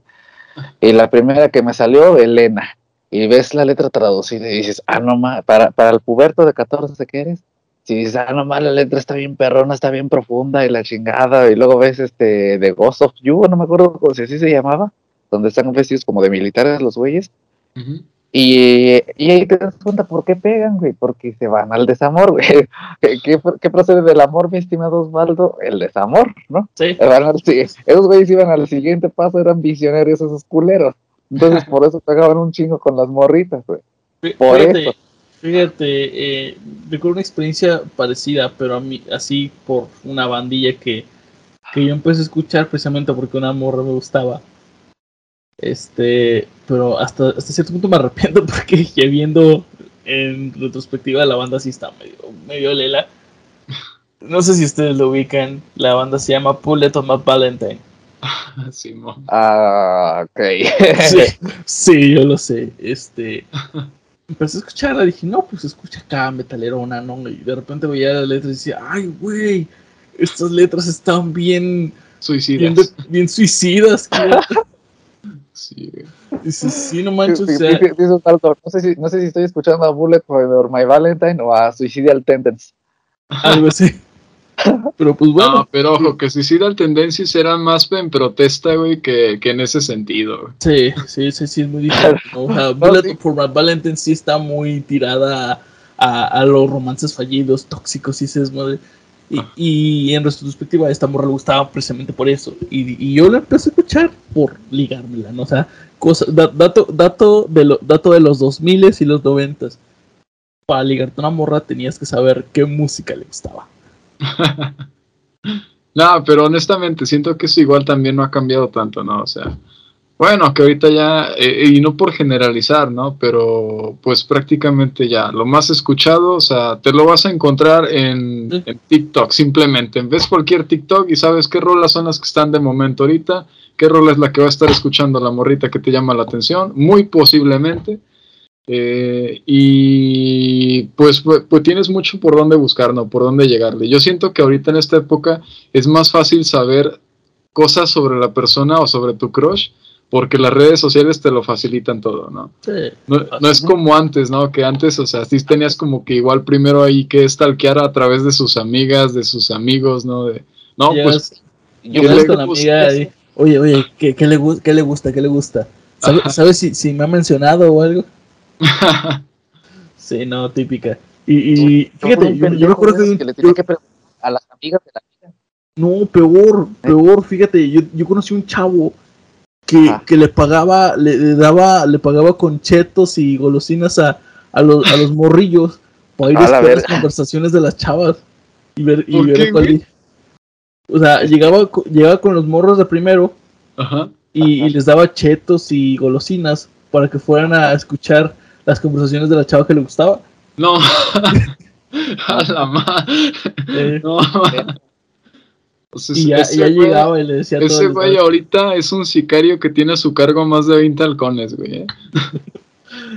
Y la primera que me salió, Elena. Y ves la letra traducida y dices, ah, no más, para, para el puberto de 14 que eres, si dices, ah, no más, la letra está bien perrona, está bien profunda y la chingada, y luego ves este, The Ghost of You, no me acuerdo si así se llamaba, donde están vestidos como de militares los güeyes, y, y, ahí te das cuenta por qué pegan, güey, porque se van al desamor, güey. ¿Qué, qué procede del amor, mi estimado Osvaldo? El desamor, ¿no? Sí. Esos güeyes iban al siguiente paso, eran visionarios esos culeros. Entonces, por eso pegaban un chingo con las morritas, güey. Por fíjate, eso. Fíjate, eh, recuerdo una experiencia parecida, pero a mí, así por una bandilla que, que yo empecé a escuchar precisamente porque una morra me gustaba. Este, pero hasta, hasta cierto punto me arrepiento porque ya viendo en retrospectiva la banda sí está medio, medio lela. No sé si ustedes lo ubican, la banda se llama Pull My Valentine. ah, ok. sí, yo lo sé. Este, empecé a escucharla, dije, no, pues escucha acá, metalerona, ¿no? Y de repente veía las letras y decía, ay, güey, estas letras están bien suicidas. Bien, suicidas. Sí, sí, no manches. no, sé si, no sé si estoy escuchando a Bullet for My Valentine o a Suicidal Tendency. Algo así. Pero pues bueno. No, pero ojo, que Suicidal Tendencies eran más en protesta, güey, que, que en ese sentido. Sí, sí, sí, sí, es muy diferente. Bullet for My Valentine sí está muy tirada a, a, los romances fallidos, tóxicos y se desmadre. Y, ah. y, en retrospectiva, a esta morra le gustaba precisamente por eso. Y, y, yo la empecé a escuchar por ligármela, ¿no? O sea, cosa, dato, dato, de lo, dato de los 2000 y los 90 Para ligarte a una morra tenías que saber qué música le gustaba. no, pero honestamente siento que eso igual también no ha cambiado tanto, ¿no? O sea, bueno, que ahorita ya, eh, y no por generalizar, ¿no? Pero pues prácticamente ya, lo más escuchado, o sea, te lo vas a encontrar en, TikTok, simplemente. Ves cualquier TikTok y sabes qué rolas son las que están de momento ahorita, qué rola es la que va a estar escuchando la morrita que te llama la atención, muy posiblemente. Eh, y pues, pues, pues, tienes mucho por dónde buscar, ¿no? Por dónde llegarle. Yo siento que ahorita en esta época es más fácil saber cosas sobre la persona o sobre tu crush porque las redes sociales te lo facilitan todo, ¿no? Sí. No, es como antes, ¿no? Que antes, o sea, sí tenías como que igual primero ahí que stalkear a través de sus amigas, de sus amigos, ¿no? De, no, pues... Yo con la amiga ahí, oye, oye, ¿qué, qué, le, ¿qué le gusta? ¿Qué le gusta? ¿Sabes si, si me ha mencionado o algo? sí, no, típica. Y, y fíjate, yo, yo, me acuerdo que, le que a las amigas de la vida. No, peor, peor, fíjate, yo, yo conocí un chavo que, que le pagaba, le, daba, le pagaba con chetos y golosinas a, a, los, a los morrillos para ir a escuchar las conversaciones de las chavas y ver, y ver cuál O sea, llegaba, llegaba con los morros de primero y, y, les daba chetos y golosinas para que fueran a escuchar las conversaciones de la chava que le gustaba. No. a la madre. No. Y ya, llegaba y le decía Ese güey ahorita es un sicario que tiene a su cargo más de 20 halcones, güey. ¿eh?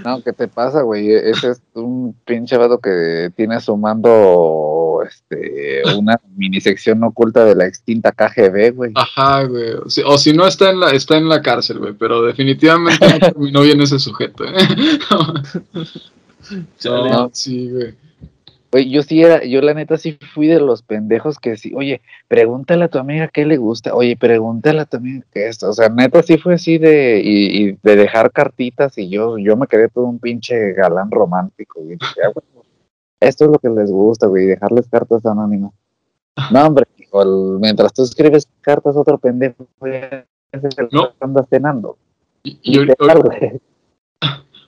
No, ¿qué te pasa, güey? Ese es un pinche vato que tiene a su mando este, una mini sección oculta de la extinta KGB, güey. Ajá, güey. O si, no está en la, está en la cárcel, güey, pero definitivamente no terminó bien ese sujeto, ¿eh? no, sí, güey. Oye, yo sí era, yo la neta sí fui de los pendejos que sí, oye, pregúntale a tu amiga qué le gusta, oye, pregúntale a tu amiga qué esto, o sea, neta sí fue así de, y, de dejar cartitas y yo, yo me quedé todo un pinche galán romántico, y ah, esto es lo que les gusta, güey, dejarles cartas anónimas. No, hombre, mientras tú escribes cartas, otro pendejo, es el no. que andas cenando. Y, y,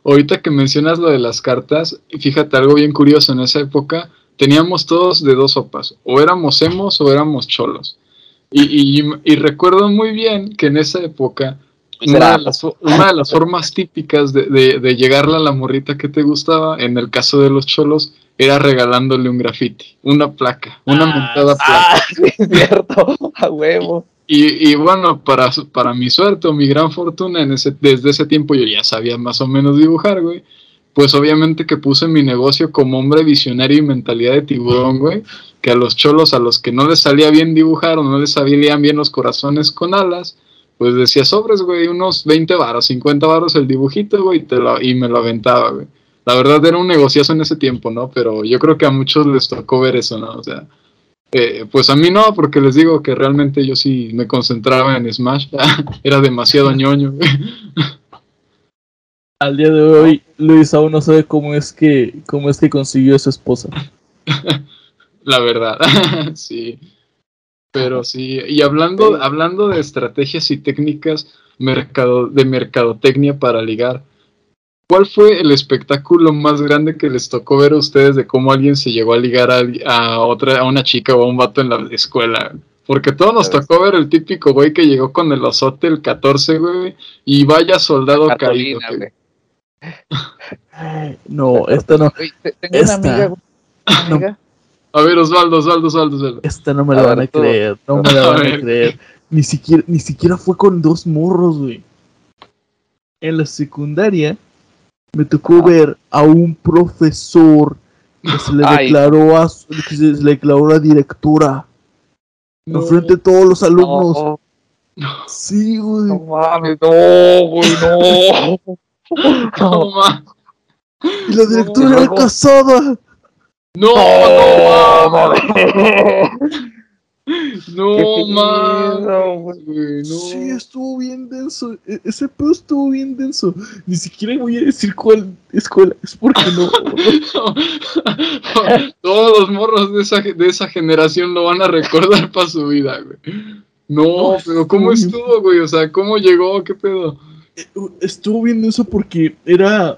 Ahorita que mencionas lo de las cartas, fíjate algo bien curioso, en esa época teníamos todos de dos sopas, o éramos emos o éramos cholos. Y, y, recuerdo muy bien que en esa época una de, las, una de las, formas típicas de, de, llegarle a la morrita que te gustaba, en el caso de los cholos, era regalándole un graffiti, una placa, una ah, montada placa. Ah, es cierto, a huevo. Y, bueno, para, para mi suerte o mi gran fortuna, en ese, desde ese tiempo yo ya sabía más o menos dibujar, güey. Pues obviamente que puse mi negocio como hombre visionario y mentalidad de tiburón, güey. Que a los cholos, a los que no les salía bien dibujar o no les salían bien los corazones con alas, pues decía sobres, güey, unos 20 varos, 50 varos el dibujito, güey, y, te lo, y me lo aventaba, güey. La verdad era un negociazo en ese tiempo, ¿no? Pero yo creo que a muchos les tocó ver eso, ¿no? O sea, eh, pues a mí no, porque les digo que realmente yo sí me concentraba en Smash. Era demasiado ñoño. Al día de hoy, Luis aún no sabe cómo es que, cómo es que consiguió a su esposa. La verdad, sí. Pero sí, y hablando, hablando de estrategias y técnicas mercado, de mercadotecnia para ligar, ¿cuál fue el espectáculo más grande que les tocó ver a ustedes de cómo alguien se llegó a ligar a, otra, a una chica o a un vato en la escuela? Porque todos nos tocó ver el típico güey que llegó con el osote el 14, güey, y vaya soldado caído. No, esta no. tengo una amiga, amiga. A ver, Osvaldo, Osvaldo, Osvaldo, Osvaldo. Esta no me la van a creer, no me la van a creer. Ni siquiera, ni siquiera fue con dos morros, güey. En la secundaria me tocó ah. ver a un profesor que se le declaró a que se le declaró a la directora no. frente de todos los alumnos. No. Sí, güey. No mames, no, güey, no. no mames. Y la directora era casada. No, no, mames. No mames, güey, no. Sí, estuvo bien denso. E, ese pedo estuvo bien denso. Ni siquiera voy a decir cuál escuela. Es porque no. Todos los morros de esa, de esa generación lo van a recordar para su vida, güey. No, pero ¿cómo estuvo, güey? O sea, ¿cómo llegó? ¿Qué pedo? Eh, estuvo bien denso porque era.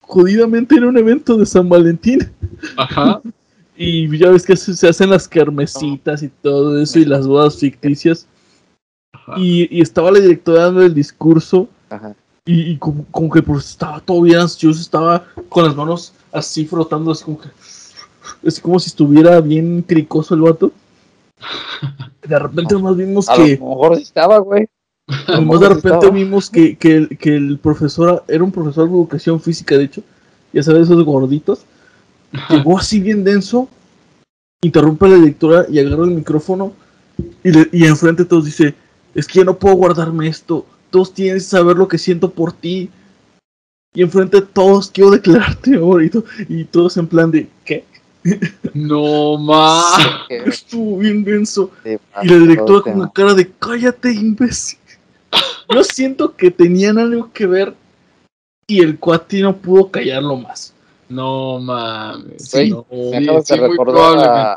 Jodidamente era un evento de San Valentín. Ajá. Y ya ves que se, hacen las kermesitas y todo eso y las bodas ficticias. Y, estaba la directora dando el discurso. Y, como, que pues estaba todo bien ansioso, estaba con las manos así frotando, así como que. Es como si estuviera bien cricoso el vato. De repente nos vimos que. A lo mejor estaba, güey. de repente vimos que, que, el, que el profesor era un profesor de educación física, de hecho. Ya sabes, esos gorditos llegó así bien denso, interrumpe la lectura y agarra el micrófono y, le, y enfrente todos dice, es que ya no puedo guardarme esto, todos tienen que saber lo que siento por ti. Y enfrente de todos quiero declararte amor y, todos en plan de, ¿qué? No más. Estuvo bien denso. Y la directora con la cara de cállate, imbécil. Yo siento que tenían algo que ver y el cuati no pudo callarlo más. No mames. Sí, me acabas de recordar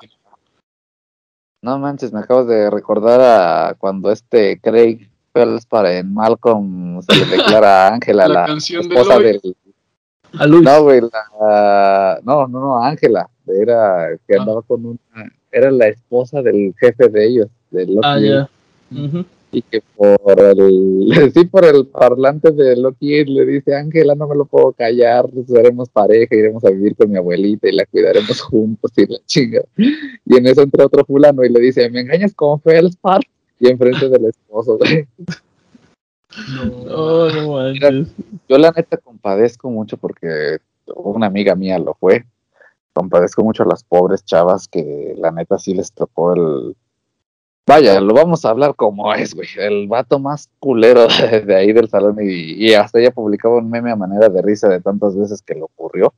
No manches, me acabas de recordar a cuando este Craig para en Malcolm se le declara a Ángela, la, esposa del... A Luis. No, güey, la... no, no, no, Ángela, era que ah. andaba con una, era la esposa del jefe de ellos, del Ah, ya y que por el, sí, por el parlante de Loki le dice, Ángela, no me lo puedo callar, seremos pareja, iremos a vivir con mi abuelita y la cuidaremos juntos y la chinga. Y en eso entra otro fulano y le dice, ¿me engañas con Felspar? Y enfrente del esposo, No. Yo la neta compadezco mucho porque una amiga mía lo fue. Compadezco mucho a las pobres chavas que la neta sí les tocó el Vaya, lo vamos a hablar como es, güey. El vato más culero de, ahí del salón y, hasta ella publicaba un meme a manera de risa de tantas veces que le ocurrió.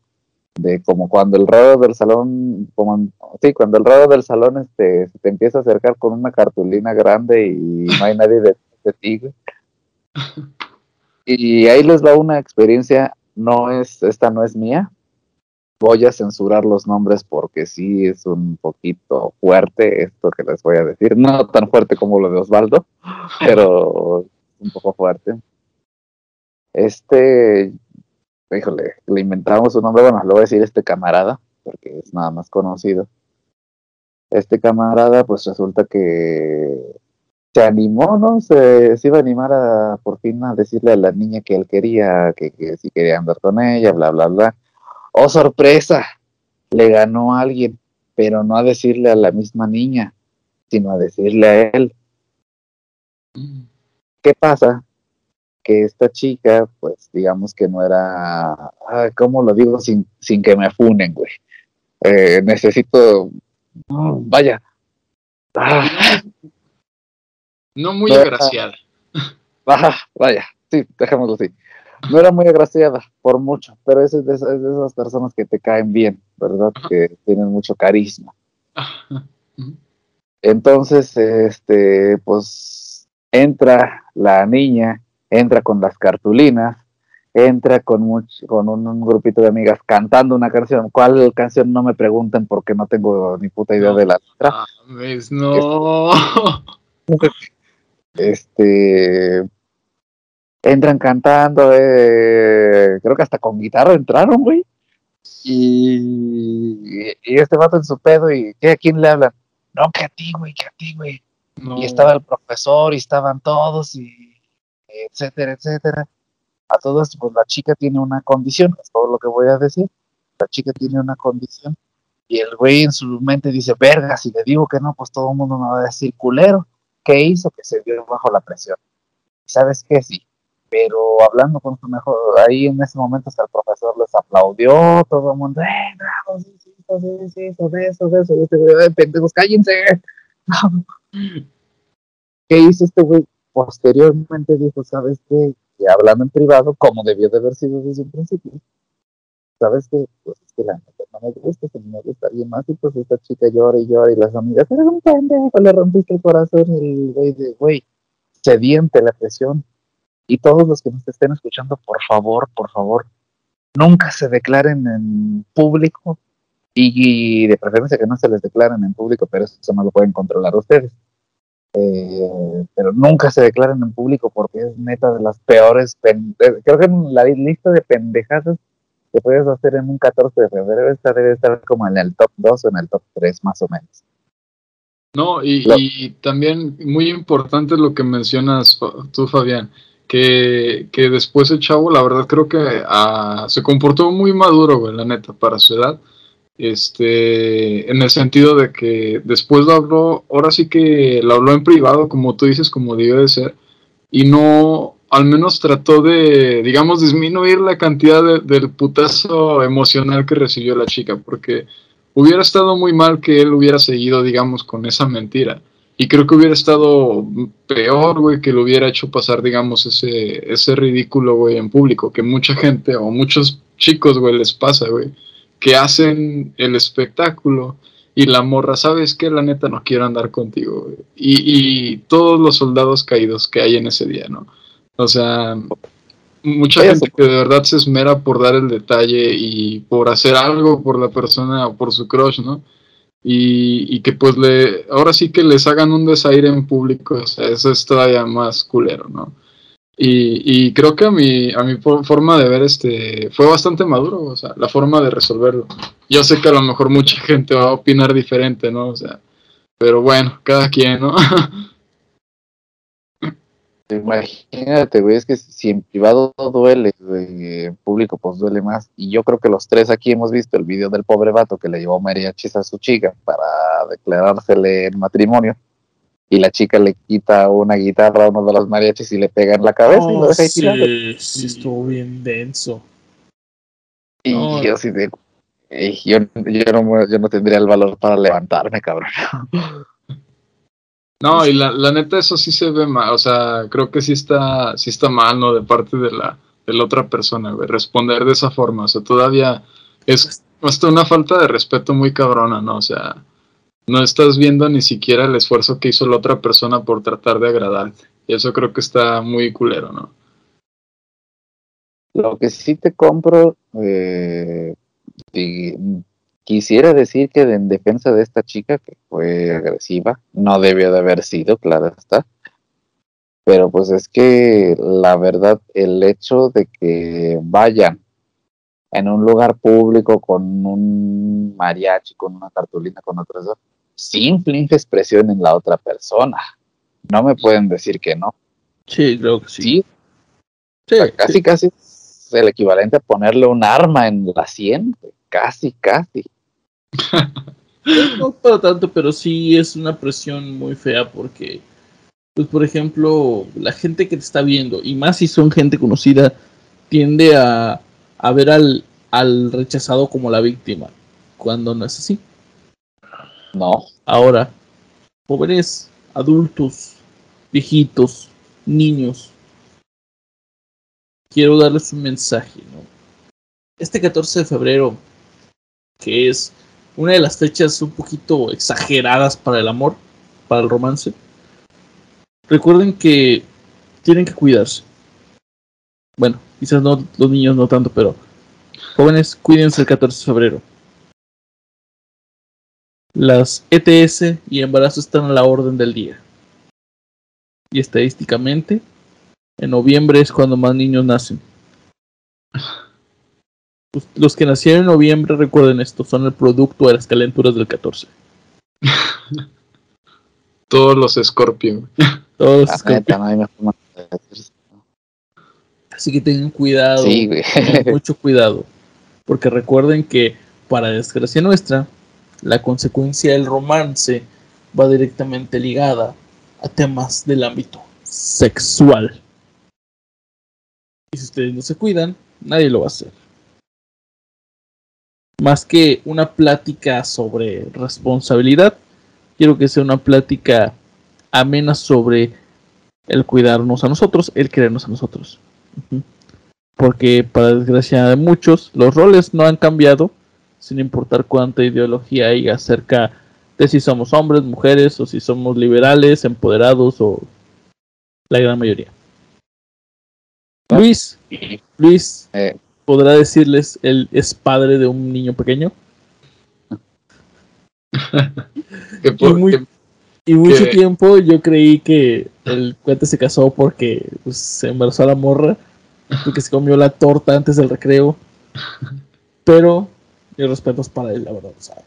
De como cuando el raro del salón, como, sí, cuando el raro del salón este, te empieza a acercar con una cartulina grande y no hay nadie de, de ti, Y ahí les va una experiencia, no es, esta no es mía, voy a censurar los nombres porque sí es un poquito fuerte esto que les voy a decir. No tan fuerte como lo de Osvaldo, pero un poco fuerte. Este, híjole, le inventamos un nombre, bueno, lo voy a decir este camarada, porque es nada más conocido. Este camarada, pues resulta que se animó, ¿no? Se, iba a animar a por fin a decirle a la niña que él quería, que, que si quería andar con ella, bla, bla, bla Oh, sorpresa, le ganó a alguien, pero no a decirle a la misma niña, sino a decirle a él. ¿Qué pasa? Que esta chica, pues digamos que no era, ¿cómo lo digo sin, sin que me funen, güey? Eh, necesito, vaya. No muy agraciada. vaya, sí, dejémoslo así no era muy agraciada, por mucho, pero es de, esas personas que te caen bien, ¿verdad? Que tienen mucho carisma. Entonces, este, pues entra la niña, entra con las cartulinas entra con, con un, grupito de amigas cantando una canción. ¿Cuál canción? No me pregunten porque no tengo ni puta idea de la letra. no. Este, entran cantando, eh, creo que hasta con guitarra entraron, güey. Y, y, este vato en su pedo, y ¿qué, ¿a quién le hablan? No, que a ti, güey, que a ti, güey. Y estaba el profesor, y estaban todos, y etcétera, etcétera. A todo esto, pues la chica tiene una condición, es todo lo que voy a decir. La chica tiene una condición, y el güey en su mente dice, verga, si le digo que no, pues todo el mundo me va a decir culero. ¿Qué hizo? Que se dio bajo la presión. ¿Sabes qué? Sí, pero hablando con su mejor, ahí en ese momento hasta el profesor les aplaudió, todo el mundo, ¡eh, bravo, sí, sí, sí, sí, eso, eso, eso, este güey, pendejos, cállense. ¿Qué hizo este güey? Posteriormente dijo, ¿sabes qué? Y hablando en privado, como debió de haber sido desde un principio, ¿sabes qué? Pues es que la neta no me gusta, si me gusta alguien más, y pues esta chica llora y llora, y las amigas, eres un pendejo, le rompiste el corazón, y el güey de, güey, sediente la presión, y todos los que nos estén escuchando, por favor, por favor, nunca se declaren en público y, de preferencia que no se les declaren en público, pero eso no lo pueden controlar ustedes. Eh, pero nunca se declaren en público porque es neta de las peores. Creo que la lista de pendejadas que puedes hacer en un 14 de febrero esta debe estar como en el top 2 o en el top 3 más o menos. No, y, y también muy importante lo que mencionas tú, Fabián que, después el chavo, la verdad creo que ah, se comportó muy maduro, la neta, para su edad. Este, en el sentido de que después lo habló, ahora sí que lo habló en privado, como tú dices, como debe de ser, y no, al menos trató de, digamos, disminuir la cantidad del putazo emocional que recibió la chica, porque hubiera estado muy mal que él hubiera seguido, digamos, con esa mentira. Y creo que hubiera estado peor, güey, que lo hubiera hecho pasar, digamos, ese, ese ridículo, güey, en público, que mucha gente o muchos chicos, güey, les pasa, güey, que hacen el espectáculo y la morra, ¿sabes qué? La neta no quiero andar contigo, güey. Y, y todos los soldados caídos que hay en ese día, ¿no? O sea, mucha gente que de verdad se esmera por dar el detalle y por hacer algo por la persona o por su crush, ¿no? Y, que pues le, ahora sí que les hagan un desaire en público, o sea, eso es todavía más culero, ¿no? Y, creo que a mi, a mi forma de ver este fue bastante maduro, o sea, la forma de resolverlo. Yo sé que a lo mejor mucha gente va a opinar diferente, ¿no? O sea, pero bueno, cada quien, ¿no? Imagínate, güey, es que si en privado duele, en público pues duele más. Y yo creo que los tres aquí hemos visto el video del pobre vato que le llevó mariachis a su chica para declarársele en matrimonio. Y la chica le quita una guitarra a uno de los mariachis y le pega en la cabeza y lo deja ahí sí, Sí, estuvo bien denso. Y yo sí de... Yo, yo, no, yo no tendría el valor para levantarme, cabrón. No, y la, neta eso sí se ve mal, o sea, creo que sí está, sí está mal, ¿no? De parte de la, de la otra persona, responder de esa forma, o sea, todavía es hasta una falta de respeto muy cabrona, ¿no? O sea, no estás viendo ni siquiera el esfuerzo que hizo la otra persona por tratar de agradarte, y eso creo que está muy culero, ¿no? Lo que sí te compro, eh, Quisiera decir que en defensa de esta chica, que fue agresiva, no debió de haber sido, claro está. Pero pues es que la verdad, el hecho de que vayan en un lugar público con un mariachi, con una cartulina, con otras sí inflige expresión en la otra persona. No me pueden decir que no. Sí, creo que sí. Sí. casi, casi es el equivalente a ponerle un arma en la sien. Casi, casi. No para tanto, pero sí es una presión muy fea porque, pues por ejemplo, la gente que te está viendo, y más si son gente conocida, tiende a, a ver al, al rechazado como la víctima, cuando no es así. No. Ahora, jóvenes, adultos, viejitos, niños, quiero darles un mensaje, ¿no? Este 14 de febrero, que es una de las fechas un poquito exageradas para el amor, para el romance. Recuerden que tienen que cuidarse. Bueno, quizás no los niños no tanto, pero jóvenes, cuídense el 14 de febrero. Las ETS y embarazo están a la orden del día. Y estadísticamente, en noviembre es cuando más niños nacen. Los que nacieron en noviembre, recuerden esto, son el producto de las calenturas del 14. Todos los Scorpion. Todos los Scorpion. Así que tengan cuidado. mucho cuidado. Porque recuerden que, para desgracia nuestra, la consecuencia del romance va directamente ligada a temas del ámbito sexual. Y si ustedes no se cuidan, nadie lo va a hacer. Más que una plática sobre responsabilidad, quiero que sea una plática amena sobre el cuidarnos a nosotros, el querernos a nosotros. Porque para desgracia de muchos, los roles no han cambiado, sin importar cuánta ideología hay acerca de si somos hombres, mujeres, o si somos liberales, empoderados, o la gran mayoría. Luis, Luis, eh. ¿Podrá decirles él es padre de un niño pequeño? y, mucho tiempo yo creí que el cuate se casó porque pues, se embarazó a la morra, porque se comió la torta antes del recreo. Pero mis respetos para él, la verdad. O sea,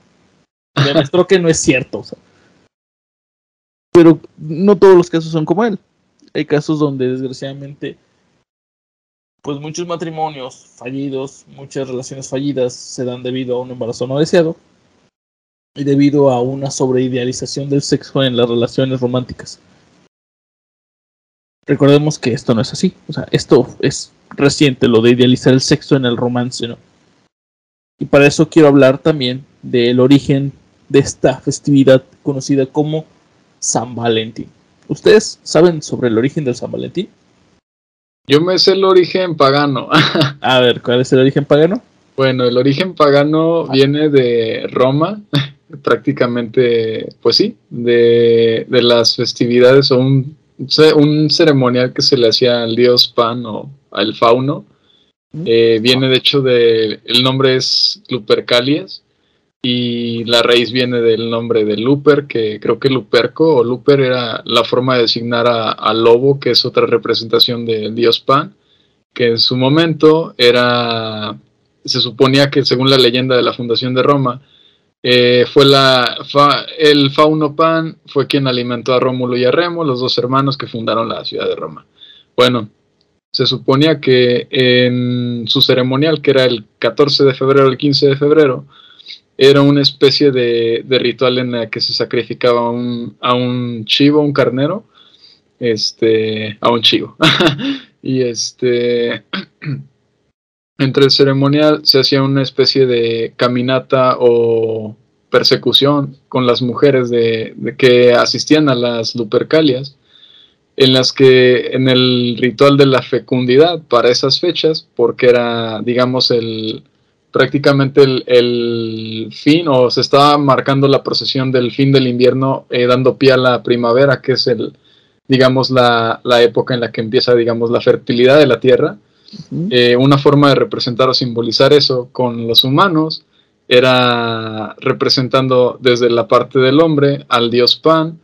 demostró que no es cierto. Pero no todos los casos son como él. Hay casos donde desgraciadamente pues muchos matrimonios fallidos, muchas relaciones fallidas se dan debido a un embarazo no deseado y debido a una sobreidealización del sexo en las relaciones románticas. Recordemos que esto no es así, o sea, esto es reciente, lo de idealizar el sexo en el romance, ¿no? Y para eso quiero hablar también del origen de esta festividad conocida como San Valentín. ¿Ustedes saben sobre el origen del San Valentín? Yo me sé el origen pagano. A ver, ¿cuál es el origen pagano? Bueno, el origen pagano ah. viene de Roma, prácticamente, pues sí, de, las festividades o un, un, ceremonial que se le hacía al dios Pan o al fauno. Mm. Eh, viene de hecho de, el nombre es Lupercalias y la raíz viene del nombre de Luper, que creo que Luperco o Luper era la forma de designar al lobo, que es otra representación del dios Pan, que en su momento era, se suponía que según la leyenda de la fundación de Roma, eh, fue la, el fauno Pan fue quien alimentó a Rómulo y a Remo, los dos hermanos que fundaron la ciudad de Roma. Bueno, se suponía que en su ceremonial, que era el 14 de febrero el 15 de febrero, era una especie de, ritual en la que se sacrificaba a un chivo, un carnero, este, a un chivo. y este, entre el ceremonial se hacía una especie de caminata o persecución con las mujeres de, de que asistían a las lupercalias, en las que en el ritual de la fecundidad para esas fechas, porque era, digamos, el, prácticamente el, fin o se estaba marcando la procesión del fin del invierno eh, dando pie a la primavera, que es el, digamos, la, época en la que empieza, digamos, la fertilidad de la tierra. Eh, una forma de representar o simbolizar eso con los humanos era representando desde la parte del hombre al dios Pan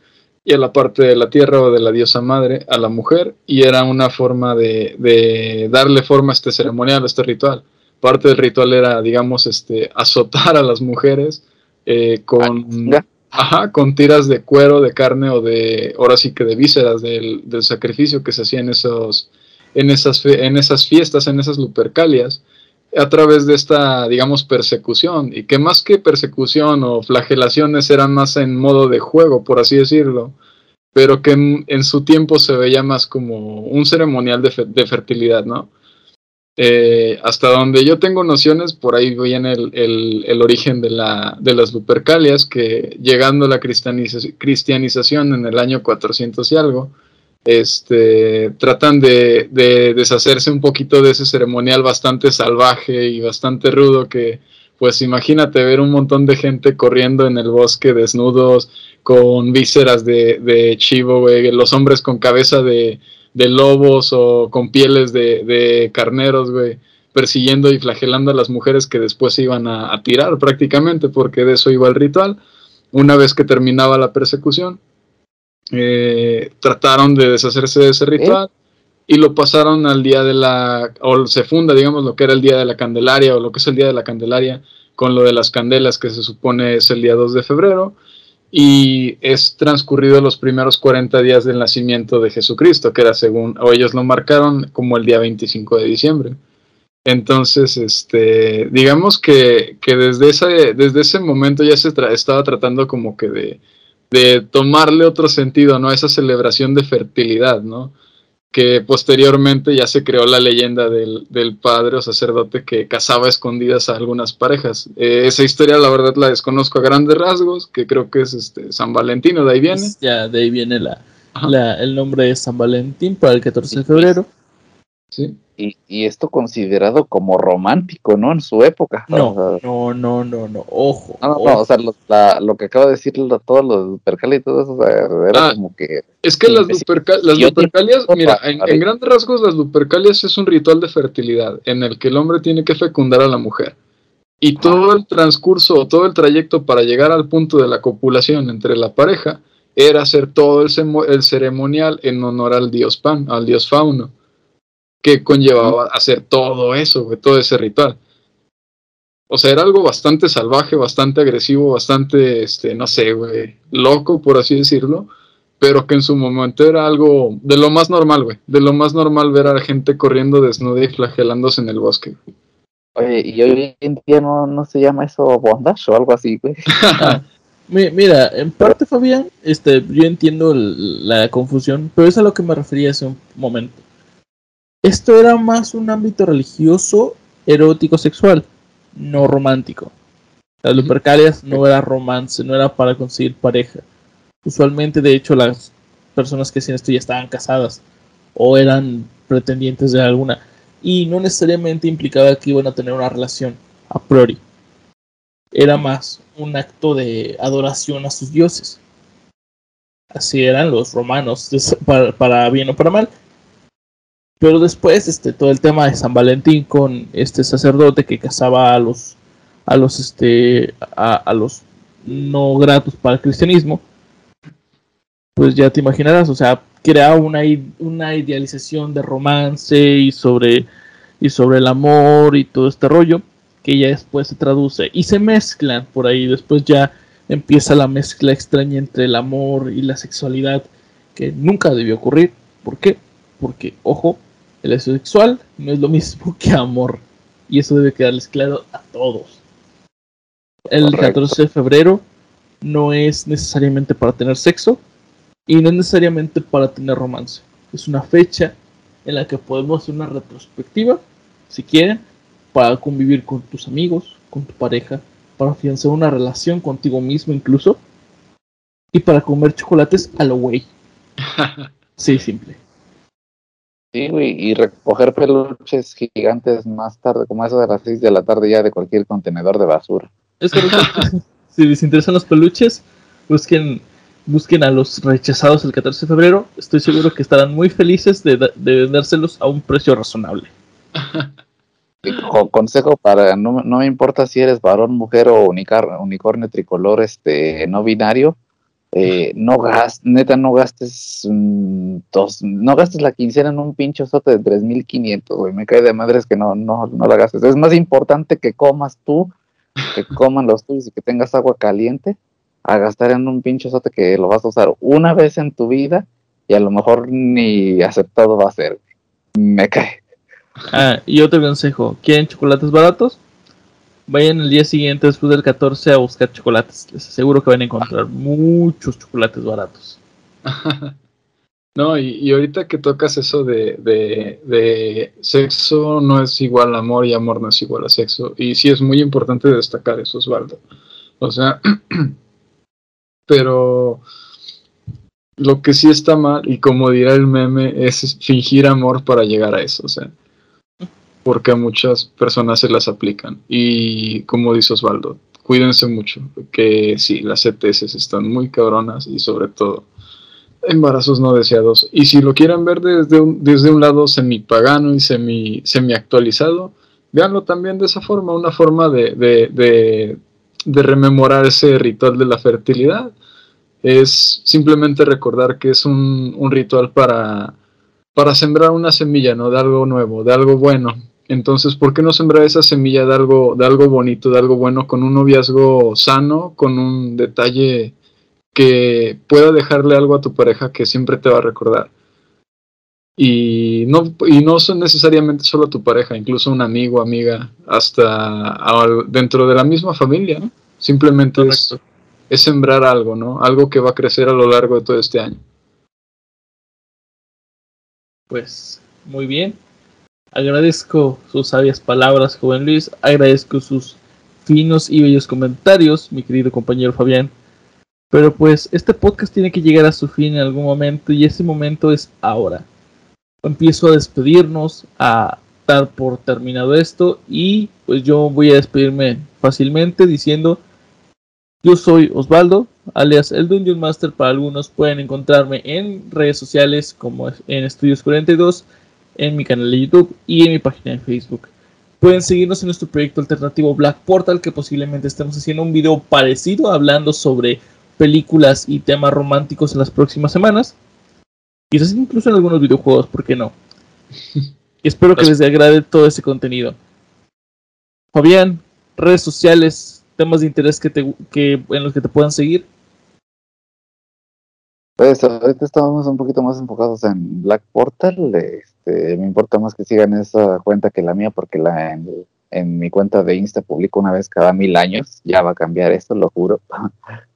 y a la parte de la tierra o de la diosa madre a la mujer y era una forma de, de darle forma a este ceremonial, a este ritual parte del ritual era, digamos, este, azotar a las mujeres eh, con, ajá, con tiras de cuero, de carne o de, ahora sí que de vísceras del, sacrificio que se hacía en, esos, en, esas, en esas fiestas, en esas lupercalias, a través de esta, digamos, persecución, y que más que persecución o flagelaciones eran más en modo de juego, por así decirlo, pero que en, su tiempo se veía más como un ceremonial de, de fertilidad, ¿no? Eh, hasta donde yo tengo nociones, por ahí viene el, el, origen de, la, de, las Lupercalias, que llegando a la cristianización en el año 400 y algo, este, tratan de, de, deshacerse un poquito de ese ceremonial bastante salvaje y bastante rudo que, pues imagínate ver un montón de gente corriendo en el bosque desnudos, con vísceras de, de chivo, los hombres con cabeza de, de lobos o con pieles de, de carneros, güey, persiguiendo y flagelando a las mujeres que después se iban a, tirar prácticamente, porque de eso iba el ritual. Una vez que terminaba la persecución, eh, trataron de deshacerse de ese ritual y lo pasaron al día de la, o se funda, digamos, lo que era el día de la Candelaria o lo que es el día de la Candelaria con lo de las candelas que se supone es el día 2 de febrero y es transcurrido los primeros 40 días del nacimiento de Jesucristo, que era según, o ellos lo marcaron como el día 25 de diciembre. Entonces, este, digamos que, que desde, ese, desde ese momento ya se estaba tratando como que de, de tomarle otro sentido, ¿no? Esa celebración de fertilidad, ¿no? Que posteriormente ya se creó la leyenda del, padre o sacerdote que casaba escondidas a algunas parejas. Eh, esa historia la verdad la desconozco a grandes rasgos, que creo que es este San Valentino, de ahí viene. Ya, de ahí viene la, el nombre de San Valentín para el 14 de febrero. Sí. Y, y, esto considerado como romántico, ¿no? En su época. No, no, no, no, no, ojo. No, no, o sea, lo, que acaba de decir todos los Lupercalias y todo eso, era ah, como que... Es que las, las Lupercalias, mira, en, grandes rasgos las Lupercalias es un ritual de fertilidad en el que el hombre tiene que fecundar a la mujer. Y todo el transcurso, todo el trayecto para llegar al punto de la copulación entre la pareja era hacer todo el, el ceremonial en honor al dios Pan, al dios Fauno que conllevaba hacer todo eso, todo ese ritual. O sea, era algo bastante salvaje, bastante agresivo, bastante, este, no sé, güey, loco, por así decirlo, pero que en su momento era algo de lo más normal, güey, de lo más normal ver a la gente corriendo desnuda y flagelándose en el bosque. Oye, y hoy en día no, se llama eso bondage o algo así, güey. Mira, en parte, Fabián, este, yo entiendo la confusión, pero es a lo que me refería hace un momento. Esto era más un ámbito religioso, erótico, sexual, no romántico. Las lupercalias no era romance, no era para conseguir pareja. Usualmente, de hecho, las personas que hacían esto ya estaban casadas o eran pretendientes de alguna. Y no necesariamente implicaba que iban a tener una relación a priori. Era más un acto de adoración a sus dioses. Así eran los romanos, para bien o para mal pero después, este, todo el tema de San Valentín con este sacerdote que casaba a los, a los, este, a, los no gratos para el cristianismo, pues ya te imaginarás, o sea, crea una, una idealización de romance y sobre, y sobre el amor y todo este rollo, que ya después se traduce y se mezclan por ahí, después ya empieza la mezcla extraña entre el amor y la sexualidad, que nunca debió ocurrir. ¿Por qué? Porque, ojo, el deseo sexual no es lo mismo que amor. Y eso debe quedarles claro a todos. El 14 de febrero no es necesariamente para tener sexo y no es necesariamente para tener romance. Es una fecha en la que podemos hacer una retrospectiva, si quieren, para convivir con tus amigos, con tu pareja, para afianzar una relación contigo mismo incluso, y para comer chocolates a lo güey. Sí, simple. Sí, güey, y recoger peluches gigantes más tarde, como eso de las 6 de la tarde ya de cualquier contenedor de basura. Es si les interesan los peluches, busquen, busquen a los rechazados el 14 de febrero. Estoy seguro que estarán muy felices de, de dárselos a un precio razonable. consejo para, no, no me importa si eres varón, mujer o unicornio tricolor este no binario, eh, no gastes, neta, no gastes dos, no gastes la quincena en un pincho sote de 3500, güey, me cae de madres que no, no, no la gastes. Es más importante que comas tú, que coman los tuyos y que tengas agua caliente, a gastar en un pincho sote que lo vas a usar una vez en tu vida y a lo mejor ni aceptado va a ser. Me cae. Ah, y otro consejo, ¿quieren chocolates baratos? Vayan el día siguiente, después del 14, a buscar chocolates. Les aseguro que van a encontrar muchos chocolates baratos. no, y, ahorita que tocas eso de, de, sexo no es igual a amor y amor no es igual a sexo. Y sí es muy importante destacar eso, Osvaldo. O sea, pero lo que sí está mal, y como dirá el meme, es fingir amor para llegar a eso. O sea, porque a muchas personas se las aplican. Y como dice Osvaldo, cuídense mucho, que sí, las ETS están muy cabronas y sobre todo embarazos no deseados. Y si lo quieren ver desde un, desde un lado semi-pagano y semi, semi-actualizado, véanlo también de esa forma, una forma de, de, de, rememorar ese ritual de la fertilidad. Es simplemente recordar que es un, un ritual para, para sembrar una semilla, ¿no? De algo nuevo, de algo bueno. Entonces, ¿por qué no sembrar esa semilla de algo, de algo bonito, de algo bueno, con un noviazgo sano, con un detalle que pueda dejarle algo a tu pareja que siempre te va a recordar. Y no, y no son necesariamente solo tu pareja, incluso un amigo, amiga, hasta dentro de la misma familia, Simplemente es, es, sembrar algo, ¿no? Algo que va a crecer a lo largo de todo este año. Pues muy bien. Agradezco sus sabias palabras, joven Luis. Agradezco sus finos y bellos comentarios, mi querido compañero Fabián. Pero pues este podcast tiene que llegar a su fin en algún momento y ese momento es ahora. Empiezo a despedirnos, a dar por terminado esto y pues yo voy a despedirme fácilmente diciendo yo soy Osvaldo, alias el Dungeon Master para algunos pueden encontrarme en redes sociales como en Estudios 42, en mi canal de YouTube y en mi página de Facebook. Pueden seguirnos en nuestro proyecto alternativo Black Portal que posiblemente estemos haciendo un video parecido hablando sobre películas y temas románticos en las próximas semanas. Quizás incluso en algunos videojuegos, ¿por qué no? espero que les agrade todo ese contenido. Fabián, redes sociales, temas de interés que, te, que en los que te puedan seguir. Pues ahorita estamos un poquito más enfocados en Black Portal. Este, me importa más que sigan esa cuenta que la mía, porque la en, mi cuenta de Insta publico una vez cada mil años. Ya va a cambiar esto, lo juro.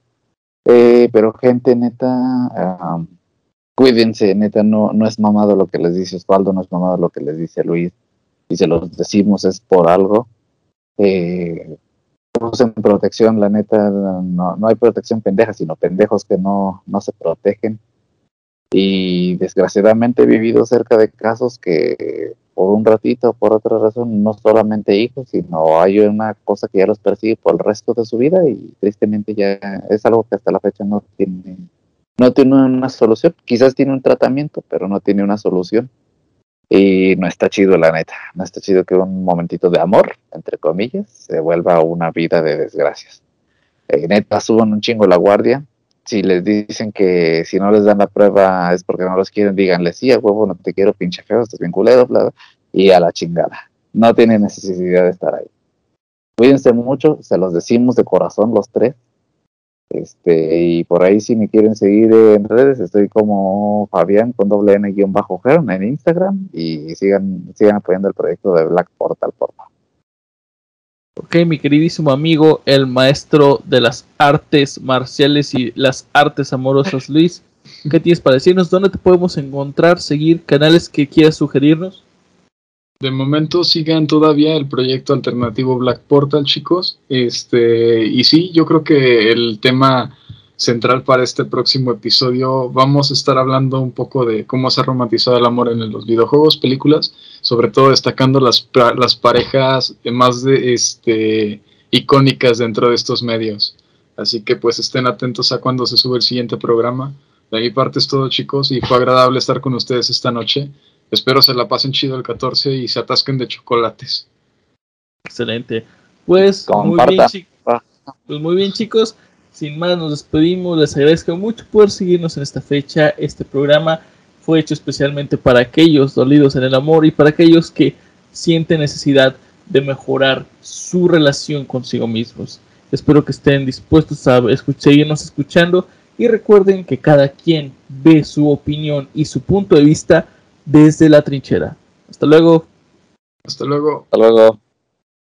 Eh, pero gente, neta, cuídense, neta, no, no es mamado lo que les dice Osvaldo, no es mamado lo que les dice Luis. Y se los decimos es por algo. Eh, usen protección, la neta, no, no hay protección pendeja, sino pendejos que no, no se protegen. Y desgraciadamente he vivido cerca de casos que por un ratito, por otra razón, no solamente hijos, sino hay una cosa que ya los persigue por el resto de su vida y tristemente ya es algo que hasta la fecha no tiene, no tiene una solución. Quizás tiene un tratamiento, pero no tiene una solución. Y no está chido, la neta. No está chido que un momentito de amor, entre comillas, se vuelva una vida de desgracias. Eh, neta, suban un chingo la guardia. Si les dicen que si no les dan la prueba es porque no los quieren, díganle, sí, a huevo, no te quiero, pinche feo, estás bien culero, bla, y a la chingada. No tiene necesidad de estar ahí. Cuídense mucho, se los decimos de corazón los tres. Este, y por ahí si me quieren seguir en redes, estoy como Fabián con doble N guion bajo en Instagram y sigan, sigan apoyando el proyecto de Black Portal, por favor. Ok, mi queridísimo amigo, el maestro de las artes marciales y las artes amorosas, Luis. ¿Qué tienes para decirnos? ¿Dónde te podemos encontrar? ¿Seguir canales que quieras sugerirnos? De momento sigan todavía el proyecto alternativo Black Portal, chicos. Este, y sí, yo creo que el tema central para este próximo episodio vamos a estar hablando un poco de cómo se ha romantizado el amor en los videojuegos, películas, sobre todo destacando las, las parejas más de, este, icónicas dentro de estos medios. Así que pues estén atentos a cuando se sube el siguiente programa. De mi parte es todo chicos y fue agradable estar con ustedes esta noche. Espero se la pasen chido el 14 y se atasquen de chocolates. Excelente. Pues muy bien, pues muy bien chicos sin más, nos despedimos. Les agradezco mucho por seguirnos en esta fecha. Este programa fue hecho especialmente para aquellos dolidos en el amor y para aquellos que sienten necesidad de mejorar su relación consigo mismos. Espero que estén dispuestos a seguirnos escuchando y recuerden que cada quien ve su opinión y su punto de vista desde la trinchera. Hasta luego. Hasta luego. Hasta luego.